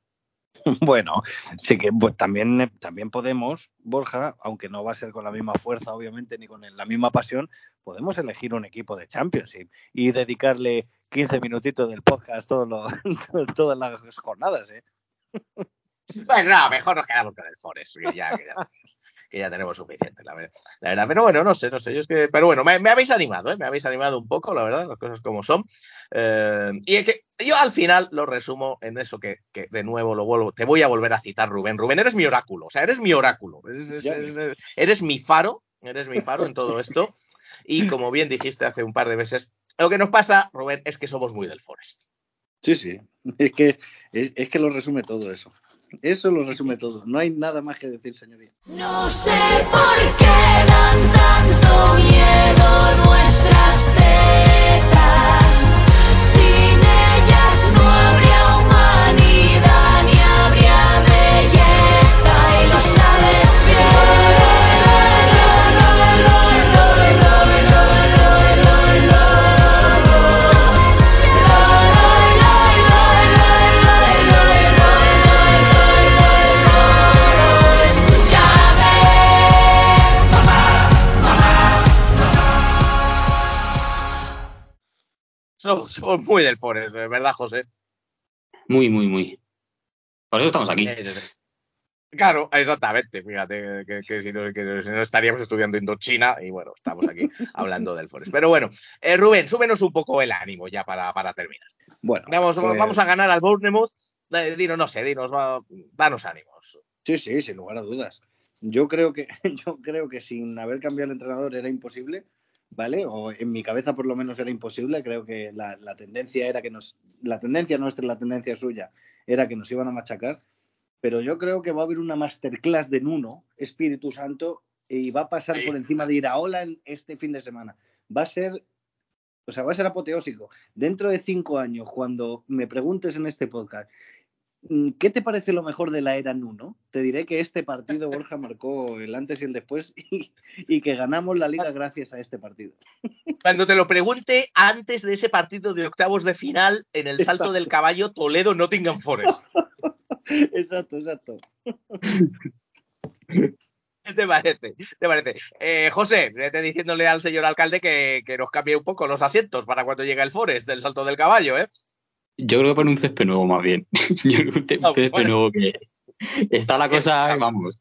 Speaker 3: Bueno, sí que pues, también, también podemos, Borja, aunque no va a ser con la misma fuerza, obviamente, ni con la misma pasión, podemos elegir un equipo de Championship y dedicarle 15 minutitos del podcast todos los- todas las jornadas, ¿eh?
Speaker 2: Bueno, no, mejor nos quedamos con el Forest, que ya, que ya, tenemos, que ya tenemos suficiente, la, la verdad. Pero bueno, no sé, no sé. Yo es que, pero bueno, me, me habéis animado, ¿eh? Me habéis animado un poco, la verdad, las cosas como son. Eh, y es que yo al final lo resumo en eso que, que de nuevo lo vuelvo. Te voy a volver a citar, Rubén. Rubén, eres mi oráculo, o sea, eres mi oráculo. Eres, eres-
Speaker 3: Ya
Speaker 2: eres- eres mi faro, eres mi faro en todo esto. Y como bien dijiste hace un par de meses, lo que nos pasa, Rubén, es que somos muy del Forest.
Speaker 3: Sí, sí. Es que, es, es que lo resume todo eso. Eso lo resume todo. No hay nada más que decir, señoría.
Speaker 8: No sé por qué dan tanto miedo
Speaker 2: Somos, somos muy del Forest, ¿verdad, José?
Speaker 4: Muy, muy, muy. Por eso estamos aquí.
Speaker 2: Claro, exactamente. Fíjate que, que si, no, que si no estaríamos estudiando Indochina y bueno, estamos aquí hablando del Forest. Pero bueno, eh, Rubén, súbenos un poco el ánimo ya para, para terminar.
Speaker 3: Bueno,
Speaker 2: Vamos,
Speaker 3: pues-
Speaker 2: vamos a ganar al Bournemouth. Eh, dinos, no sé, dinos, va- danos ánimos.
Speaker 3: Sí, sí, sin lugar a dudas. Yo creo que, yo creo que sin haber cambiado el entrenador era imposible, ¿vale? O en mi cabeza por lo menos era imposible. Creo que la, la tendencia era que nos, la tendencia nuestra la tendencia suya era que nos iban a machacar. Pero yo creo que va a haber una masterclass de Nuno, Espíritu Santo, y va a pasar por encima de Iraola en este fin de semana. Va a ser, o sea, va a ser apoteósico. Dentro de cinco años, cuando me preguntes en este podcast, ¿Qué te parece lo mejor de la era Nuno? Te diré que este partido, Borja, marcó el antes y el después y, y que ganamos la liga gracias a este partido.
Speaker 2: Cuando te lo pregunte antes de ese partido de octavos de final en el salto
Speaker 3: Exacto.
Speaker 2: del caballo Toledo-Nottingham Forest.
Speaker 3: exacto, exacto.
Speaker 2: ¿Qué te parece? ¿Te parece? Eh, José, vete diciéndole al señor alcalde que, que nos cambie un poco los asientos para cuando llegue el Forest del salto del caballo, ¿eh?
Speaker 4: Yo creo que pone un césped nuevo más bien. Yo creo que un
Speaker 2: Ah,
Speaker 4: césped nuevo que está la cosa, vamos.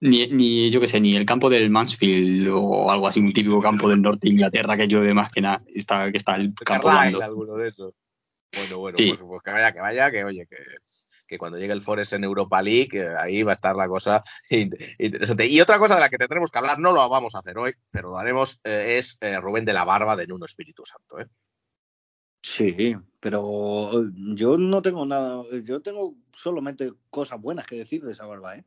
Speaker 4: Ni, ni, yo qué sé, ni el campo del Mansfield o algo así, un típico campo del norte de Inglaterra que llueve más que nada, está, que está el campo
Speaker 2: Carlisle, alguno de esos. Bueno, bueno,
Speaker 4: Sí.
Speaker 2: pues, pues que vaya, que vaya, que oye, que, que cuando llegue el Forest en Europa League, que ahí va a estar la cosa in- interesante. Y otra cosa de la que tendremos que hablar, no lo vamos a hacer hoy, pero lo haremos, eh, es eh, Rubén de la Barba de Nuno Espíritu Santo. ¿eh?
Speaker 3: Sí, pero yo no tengo nada, yo tengo solamente cosas buenas que decir de esa barba, ¿eh?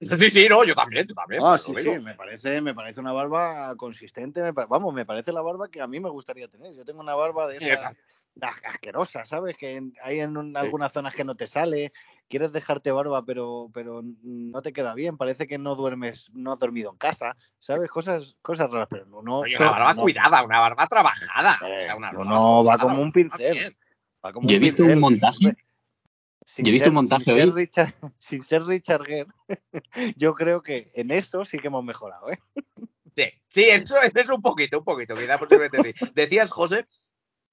Speaker 2: Sí, sí, no, yo también, yo también.
Speaker 3: Ah, sí, sí, me parece, me parece una barba consistente, me vamos, me parece la barba que a mí me gustaría tener. Yo tengo una barba de
Speaker 2: Sí,
Speaker 3: esa,
Speaker 2: exacto.
Speaker 3: as- asquerosa, ¿sabes? Que hay en un- algunas zonas que no te sale, quieres dejarte barba, pero, pero no te queda bien, parece que no duermes, no has dormido en casa, ¿sabes? Cosas, cosas raras, pero no, no,
Speaker 2: Oye, una barba
Speaker 3: no,
Speaker 2: cuidada, una barba trabajada.
Speaker 3: Eh,
Speaker 2: o sea, una
Speaker 3: no,
Speaker 2: barba
Speaker 3: no, va como un pincel. va como
Speaker 4: Yo he visto un montaje.
Speaker 3: sin-
Speaker 4: Yo he visto
Speaker 3: ser-
Speaker 4: un montaje
Speaker 3: sin ser
Speaker 4: hoy.
Speaker 3: Richard, sin ser Richard Gere, yo creo que en eso sí que hemos mejorado, ¿eh?
Speaker 2: Sí, sí, eso es un poquito, un poquito, quizá posiblemente sí. Decías, José,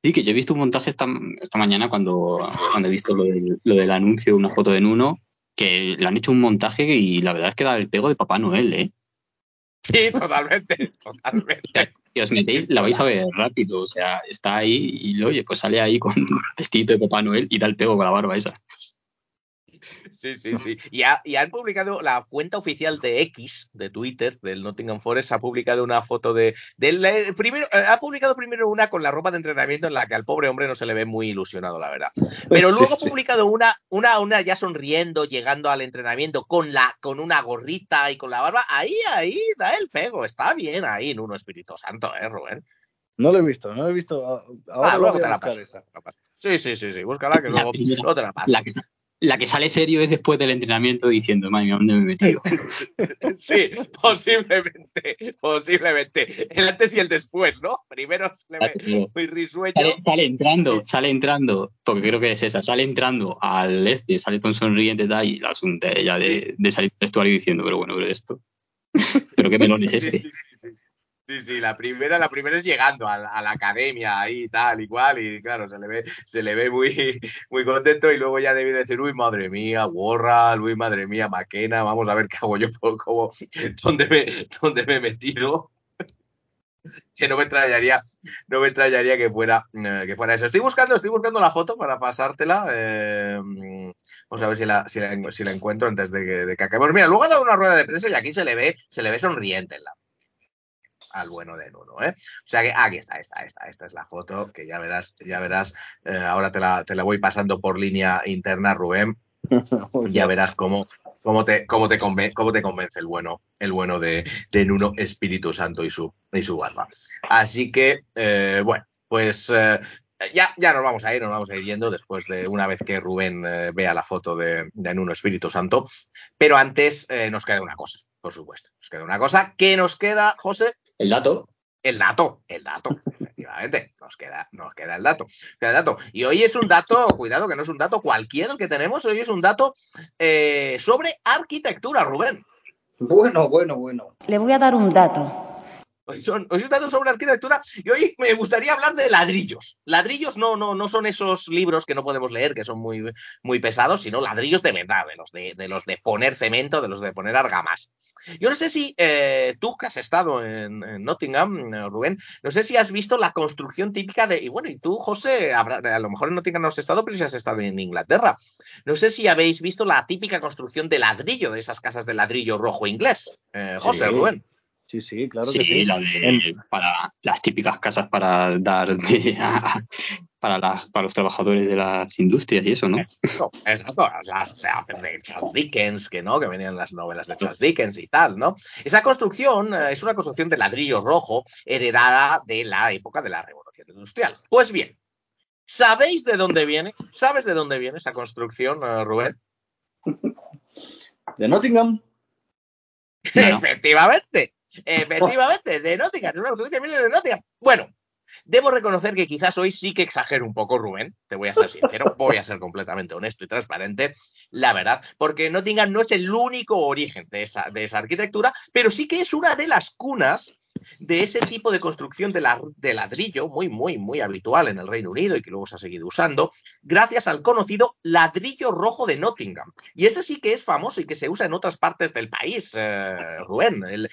Speaker 4: Sí, que yo he visto un montaje esta, esta mañana cuando, cuando he visto lo del, lo del anuncio, una foto de Nuno, que le han hecho un montaje y la verdad es que da el pego de Papá Noel, ¿eh?
Speaker 2: sí, totalmente, totalmente.
Speaker 4: Si os metéis, la vais a ver rápido. O sea, está ahí y oye, pues sale ahí con vestido de Papá Noel y da el pego con la barba esa.
Speaker 2: Sí, sí, sí. Y, ha- y han publicado la cuenta oficial de X, de Twitter, del Nottingham Forest, ha publicado una foto de. del, eh, primero, eh, ha publicado primero una con la ropa de entrenamiento en la que al pobre hombre no se le ve muy ilusionado, la verdad. Pero
Speaker 3: Sí,
Speaker 2: luego ha
Speaker 3: sí.
Speaker 2: publicado una, una, una ya sonriendo, llegando al entrenamiento con la, con una gorrita y con la barba. Ahí, ahí, da el pego. Está bien ahí, Nuno Espíritu Santo, ¿eh, Rubén?
Speaker 3: No lo he visto, no lo he visto. Ahora
Speaker 2: Ah, luego te la paso.
Speaker 3: esa.
Speaker 2: Sí, sí, sí, sí. Búscala que
Speaker 4: La
Speaker 2: luego,
Speaker 4: primera-
Speaker 2: luego te la paso.
Speaker 4: La que, la que sale serio es después del entrenamiento diciendo, madre mía, ¿dónde me he metido?
Speaker 2: Sí, posiblemente, posiblemente. El antes y el después, ¿no? Primero se le ve muy risueño.
Speaker 4: Sale, sale entrando, sale entrando, porque creo que es esa, sale entrando al este, sale tan sonriente tal, y la asunta ella de, de salir del vestuario diciendo, pero bueno, pero esto. Pero qué melón es este.
Speaker 2: sí, sí, sí. Sí, sí, la primera, la primera es llegando a, la- academia ahí tal y cual, y claro, se le ve, muy, contento, y luego ya debe decir, uy, madre mía, Warra, uy, madre mía, Maquena, vamos a ver qué hago yo, por cómo, dónde me, dónde me he metido. que no me extrañaría, no me extrañaría que fuera, eh, que fuera eso. Estoy buscando, estoy buscando la foto para pasártela. eh, vamos a ver si la, si la, encuentro antes de que, de que. Mira, luego ha dado una rueda de prensa y aquí se le ve, se le ve sonriente en la al bueno de Nuno, ¿eh? O sea que aquí está, esta, esta, esta es la foto que ya verás, ya verás. eh, ahora te la, te la voy pasando por línea interna, Rubén. Ya verás cómo, cómo, te, cómo, te conven- cómo te convence el bueno, el bueno de, de Nuno Espíritu Santo y su, y su barba. Así que, eh, bueno, pues eh, ya, ya nos vamos a ir, nos vamos a ir yendo después de una vez que Rubén eh, vea la foto de, de Nuno Espíritu Santo. Pero antes nos queda una cosa, por supuesto. Nos queda una cosa. ¿Qué nos queda, José?
Speaker 4: El dato,
Speaker 2: El dato, el dato, efectivamente, nos queda, nos queda el dato, queda el dato. Y hoy es un dato, cuidado que no es un dato cualquiera el que tenemos, hoy es un dato eh, sobre arquitectura, Rubén.
Speaker 3: Bueno, bueno, bueno.
Speaker 9: Le voy a dar un dato.
Speaker 2: Hoy, son, hoy es un dato sobre arquitectura y hoy me gustaría hablar de ladrillos. Ladrillos no, no, no son esos libros que no podemos leer, que son muy, muy pesados, sino ladrillos de verdad, de los de, de los de poner cemento, de los de poner argamás. Yo no sé si eh, tú que has estado en, en Nottingham, eh, Rubén, no sé si has visto la construcción típica de, y bueno, y tú, José, a lo mejor en Nottingham no has estado, pero si has estado en Inglaterra. No sé si habéis visto la típica construcción de ladrillo, de esas casas de ladrillo rojo inglés. Eh, José,
Speaker 3: Sí.
Speaker 2: Rubén.
Speaker 3: Sí, sí, claro
Speaker 4: sí,
Speaker 3: que sí.
Speaker 4: la de para las típicas casas para dar de- a- para las para los trabajadores de las industrias y eso, ¿no?
Speaker 2: Exacto, exacto, las las de Charles Dickens, que no, que venían las novelas de Charles Dickens y tal, ¿no? Esa construcción eh, es una construcción de ladrillo rojo heredada de la época de la Revolución Industrial. Pues bien, ¿sabéis de dónde viene? ¿Sabes de dónde viene esa construcción, eh, Rubén?
Speaker 3: De Nottingham.
Speaker 4: Claro.
Speaker 2: Efectivamente, efectivamente, de Nottingham, es una que viene de Nottingham. Bueno, debo reconocer que quizás hoy sí que exagero un poco, Rubén, te voy a ser sincero, voy a ser completamente honesto y transparente, la verdad, porque Nottingham no es el único origen de esa, de esa arquitectura, pero sí que es una de las cunas de ese tipo de construcción de, la- de ladrillo muy, muy, muy habitual en el Reino Unido y que luego se ha seguido usando, gracias al conocido ladrillo rojo de Nottingham. Y ese sí que es famoso y que se usa en otras partes del país, eh, Rubén. El,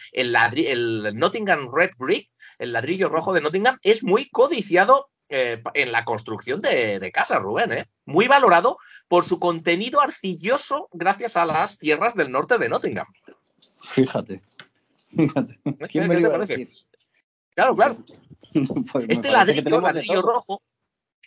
Speaker 2: Nottingham Red Brick, el ladrillo rojo de Nottingham, es muy codiciado eh, en la construcción de, de casas, Rubén. ¿eh? Muy valorado por su contenido arcilloso gracias a las tierras del norte de Nottingham.
Speaker 3: Fíjate. ¿Quién
Speaker 2: ¿Qué
Speaker 3: me lo iba a
Speaker 2: parece?
Speaker 3: decir?
Speaker 2: Claro, claro.
Speaker 3: Pues
Speaker 2: Este ladrillo, ladrillo rojo,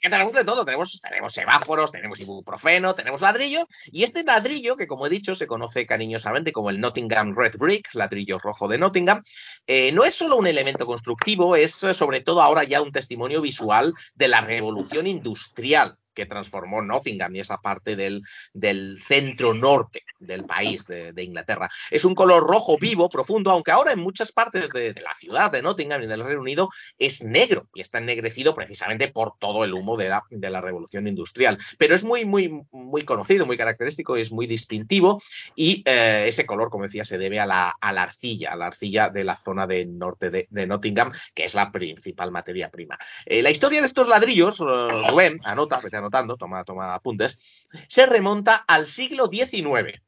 Speaker 2: que tenemos de todo, tenemos, tenemos semáforos, tenemos ibuprofeno, tenemos ladrillo, y este ladrillo, que como he dicho, se conoce cariñosamente como el Nottingham Red Brick, ladrillo rojo de Nottingham, eh, no es solo un elemento constructivo, es eh, sobre todo ahora ya un testimonio visual de la revolución industrial que transformó Nottingham y esa parte del, del centro norte del país de, Inglaterra. Es un color rojo vivo, profundo, aunque ahora en muchas partes de, la ciudad de Nottingham y del Reino Unido es negro y está ennegrecido precisamente por todo el humo de la, revolución industrial. Pero es muy, muy, muy conocido, muy característico es muy distintivo y eh, ese color, como decía, se debe a la, a la arcilla, a la arcilla de la zona del norte de, Nottingham, que es la principal materia prima. Eh, la historia de estos ladrillos, eh, Rubén, anota, anotando, toma, toma apuntes, se remonta al siglo XIX,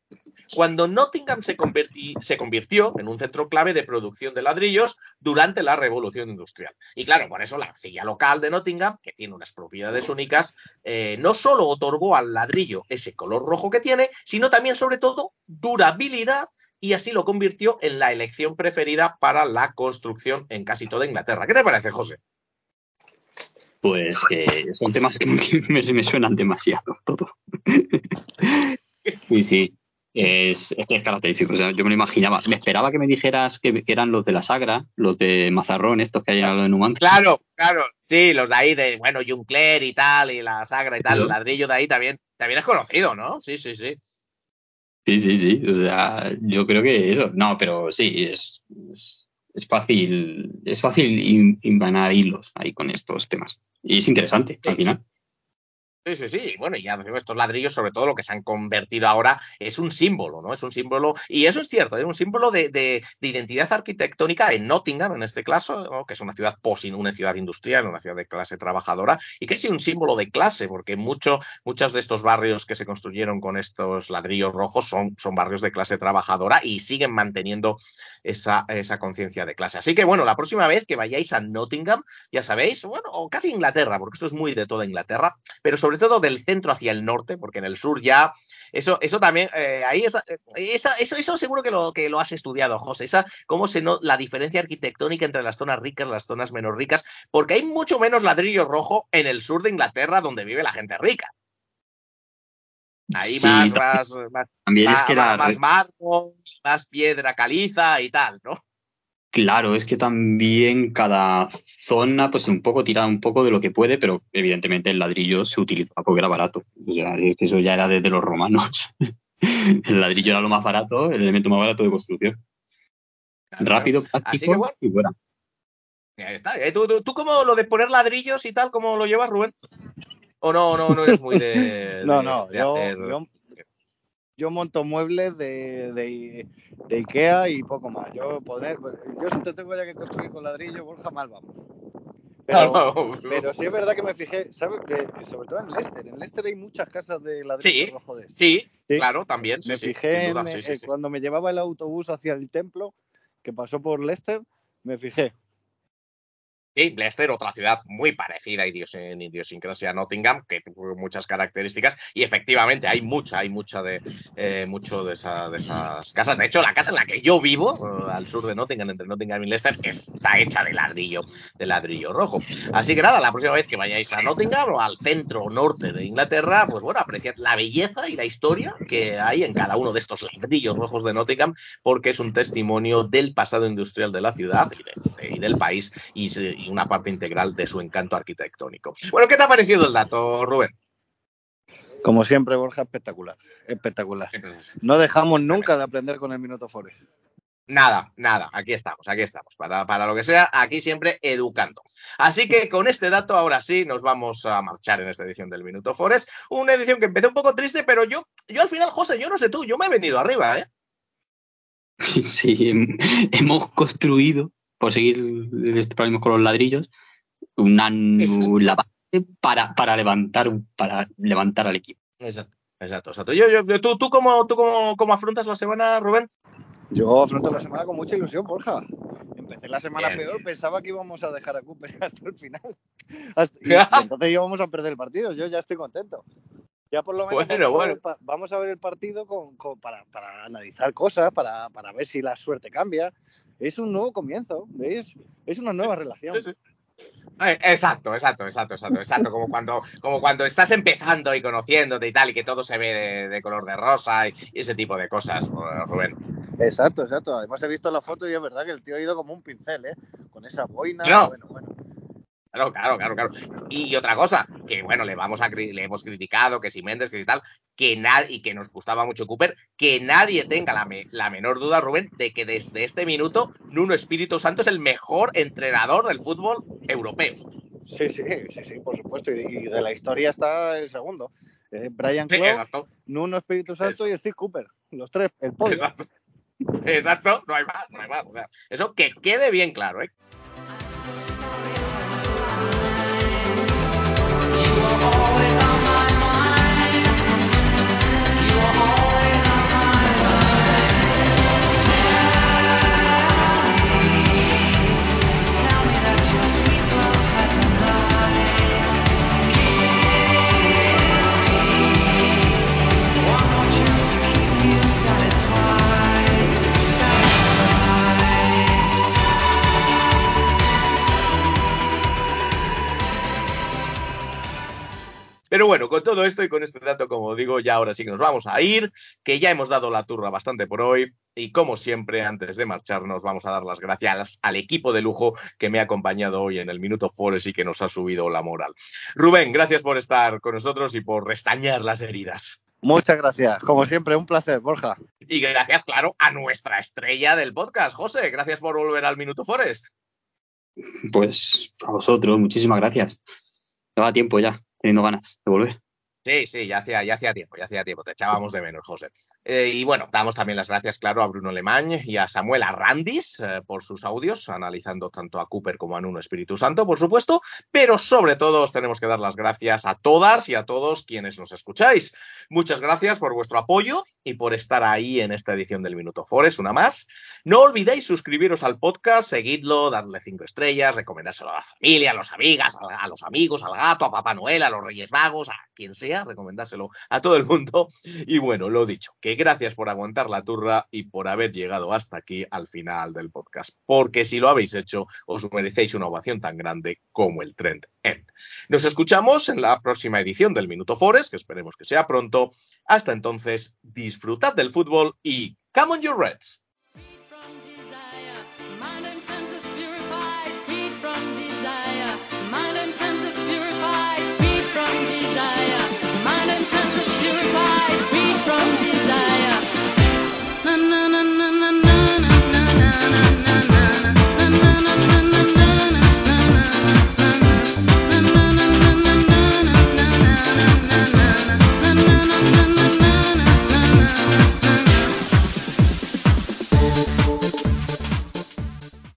Speaker 2: cuando Nottingham se, convirtió en un centro clave de producción de ladrillos durante la revolución industrial. Y claro, por eso la arcilla local de Nottingham, que tiene unas propiedades únicas, eh, no solo otorgó al ladrillo ese color rojo que tiene, sino también, sobre todo, durabilidad y así lo convirtió en la elección preferida para la construcción en casi toda Inglaterra. ¿Qué te parece, José?
Speaker 4: Pues que son temas que me, me suenan demasiado todo. Y sí, es, es característico. O sea, yo me lo imaginaba. Me esperaba que me dijeras que, que eran los de la Sagra, los de Mazarrón, estos que hay en lo de Numancia.
Speaker 2: Claro, claro. Sí, los de ahí de, bueno, Juncler y tal, y la Sagra y tal, el ladrillo de ahí también, también es conocido, ¿no? Sí, sí, sí.
Speaker 4: Sí, sí, sí. O sea, yo creo que eso. No, pero sí, es, es, es fácil, es fácil in- invanar hilos ahí con estos temas. Y es interesante, al
Speaker 2: Sí,
Speaker 4: final.
Speaker 2: Sí, sí, sí. Bueno, y estos ladrillos, sobre todo lo que se han convertido ahora, es un símbolo, ¿no? Es un símbolo, y eso es cierto, es un símbolo de, de- de identidad arquitectónica en Nottingham, en este caso, ¿no? que es una ciudad post, una ciudad industrial, una ciudad de clase trabajadora, y que es un símbolo de clase, porque mucho, muchos de estos barrios que se construyeron con estos ladrillos rojos son, son barrios de clase trabajadora y siguen manteniendo esa, esa conciencia de clase. Así que, bueno, la próxima vez que vayáis a Nottingham, ya sabéis, bueno, o casi Inglaterra, porque esto es muy de toda Inglaterra, pero sobre todo del centro hacia el norte, porque en el sur ya eso, eso también, eh, ahí esa, eh, esa- eso, eso seguro que lo, que lo has estudiado, José, esa, cómo se no, la diferencia arquitectónica entre las zonas ricas y las zonas menos ricas, porque hay mucho menos ladrillo rojo en el sur de Inglaterra donde vive la gente rica. Ahí
Speaker 4: Sí,
Speaker 2: más,
Speaker 4: también-
Speaker 2: más, más,
Speaker 4: También es
Speaker 2: más,
Speaker 4: que la,
Speaker 2: más más piedra caliza y tal, ¿no?
Speaker 4: Claro, es que también cada zona, pues un poco tira un poco de lo que puede, pero evidentemente el ladrillo se utilizaba porque era barato. O sea, es que eso ya era desde los romanos. El ladrillo era lo más barato, el elemento más barato de construcción.
Speaker 2: Claro,
Speaker 4: Rápido, práctico
Speaker 2: bueno,
Speaker 4: y fuera.
Speaker 2: ahí está. Eh, ¿Tú, tú, tú cómo lo de poner ladrillos y tal, cómo lo llevas, Rubén? ¿O no, no, no eres muy de,
Speaker 3: No, no,
Speaker 2: de
Speaker 3: yo,
Speaker 2: hacer-
Speaker 3: yo, yo monto muebles de, de, de Ikea y poco más. Yo podré, yo si te tengo ya que construir con ladrillo, Borja, mal vamos. Pero,
Speaker 2: No, no,
Speaker 3: pero sí es verdad que me fijé, ¿sabes? Que, sobre todo en Leicester. En Leicester hay muchas casas de ladrillo
Speaker 2: Sí.
Speaker 3: rojo de.
Speaker 2: Sí,
Speaker 3: Sí.
Speaker 2: claro, también. Sí,
Speaker 3: me fijé
Speaker 2: duda,
Speaker 3: en, eh, cuando me llevaba el autobús hacia el templo, que pasó por Leicester, me fijé.
Speaker 2: Sí, Leicester, otra ciudad muy parecida en idiosincrasia a Nottingham, que tiene muchas características, y efectivamente hay mucha, hay mucha de eh, mucho de, esa- de esas casas. De hecho, la casa en la que yo vivo, eh, al sur de Nottingham, entre Nottingham y Leicester, está hecha de ladrillo, de ladrillo rojo. Así que nada, la próxima vez que vayáis a Nottingham o al centro norte de Inglaterra, pues bueno, apreciad la belleza y la historia que hay en cada uno de estos ladrillos rojos de Nottingham, porque es un testimonio del pasado industrial de la ciudad y, de- de- y del país y, y una parte integral de su encanto arquitectónico. Bueno, ¿qué te ha parecido el dato, Rubén?
Speaker 3: Como siempre, Borja, espectacular. Espectacular. No dejamos nunca de aprender con el Minuto Forest.
Speaker 2: Nada, nada, aquí estamos, aquí estamos. Para, para lo que sea, aquí siempre educando. Así que con este dato, ahora sí, nos vamos a marchar en esta edición del Minuto Forest. Una edición que empezó un poco triste, pero yo, yo al final, José, yo no sé tú, yo me he venido arriba, ¿eh?
Speaker 4: Sí, hem- hemos construido, por seguir este problema con los ladrillos, una
Speaker 2: Exacto.
Speaker 4: la base para, para levantar para levantar al equipo.
Speaker 2: Exacto, exacto, exacto. Yo, yo, yo- ¿Tú, tú, cómo, tú cómo, cómo afrontas la semana, Rubén?
Speaker 3: Yo afronto la semana con mucha ilusión, Borja. Empecé la semana
Speaker 2: Bien,
Speaker 3: peor,
Speaker 2: bien.
Speaker 3: pensaba que íbamos a dejar a Cooper hasta el final. Hasta- y, entonces íbamos a perder el partido. Yo ya estoy contento. Ya por lo menos
Speaker 2: Bueno,
Speaker 3: vamos, A ver,
Speaker 2: bueno.
Speaker 3: el pa- vamos a ver el partido con, con- para, para analizar cosas, para, para ver si la suerte cambia. Es un nuevo comienzo, ¿veis? Es una nueva relación.
Speaker 2: Sí, sí. Eh, Exacto, exacto, exacto, exacto, exacto. Como cuando, como cuando estás empezando y conociéndote y tal, y que todo se ve de, de color de rosa y, y ese tipo de cosas, Rubén.
Speaker 3: Exacto, exacto. Además he visto la foto y es verdad que el tío ha ido como un pincel, ¿eh? Con esa boina.
Speaker 2: No.
Speaker 3: Bueno, bueno.
Speaker 2: Claro, claro, claro, claro. Y, y otra cosa, que bueno, le vamos a le hemos criticado, que si Méndez, que si tal, que nadie, y que nos gustaba mucho Cooper, que nadie tenga la, me- la menor duda, Rubén, de que desde este minuto Nuno Espíritu Santo es el mejor entrenador del fútbol europeo.
Speaker 3: Sí, sí, sí, sí, por supuesto. Y, y de la historia está el segundo. Eh, Brian
Speaker 2: Sí,
Speaker 3: Clough,
Speaker 2: exacto,
Speaker 3: Nuno Espíritu Santo y Steve Cooper. Los tres, el podio.
Speaker 2: exacto. Exacto, no hay más, no hay más. O sea, eso que quede bien claro, ¿eh? Pero bueno, con todo esto y con este dato, como digo, ya ahora sí que nos vamos a ir, que ya hemos dado la turra bastante por hoy. Y como siempre, antes de marcharnos, vamos a dar las gracias al equipo de lujo que me ha acompañado hoy en el Minuto Forest y que nos ha subido la moral. Rubén, gracias por estar con nosotros y por restañar las heridas.
Speaker 3: Muchas gracias. Como siempre, un placer, Borja.
Speaker 2: Y gracias, claro, a nuestra estrella del podcast, José. Gracias por volver al Minuto Forest.
Speaker 4: Pues a vosotros, muchísimas gracias. Lleva tiempo ya, teniendo ganas de volver.
Speaker 2: Sí, sí, ya hacía, ya hacía tiempo, ya hacía tiempo. Te echábamos de menos, José. Eh, y bueno, damos también las gracias, claro, a Bruno Lemañ y a Samuel Arrandis eh, por sus audios, analizando tanto a Cooper como a Nuno Espíritu Santo, por supuesto. Pero sobre todo os tenemos que dar las gracias a todas y a todos quienes nos escucháis. Muchas gracias por vuestro apoyo y por estar ahí en esta edición del Minuto Forest, una más. No olvidéis suscribiros al podcast, seguidlo, darle cinco estrellas, recomendárselo a la familia, a los amigas, a, a los amigos, al gato, a Papá Noel, a los Reyes Magos, a quien sea, recomendárselo a todo el mundo. Y bueno, lo dicho, gracias por aguantar la turra y por haber llegado hasta aquí al final del podcast. Porque si lo habéis hecho, os merecéis una ovación tan grande como el Trend End. Nos escuchamos en la próxima edición del Minuto Forest, que esperemos que sea pronto. Hasta entonces, disfrutad del fútbol y ¡Come on, your Reds!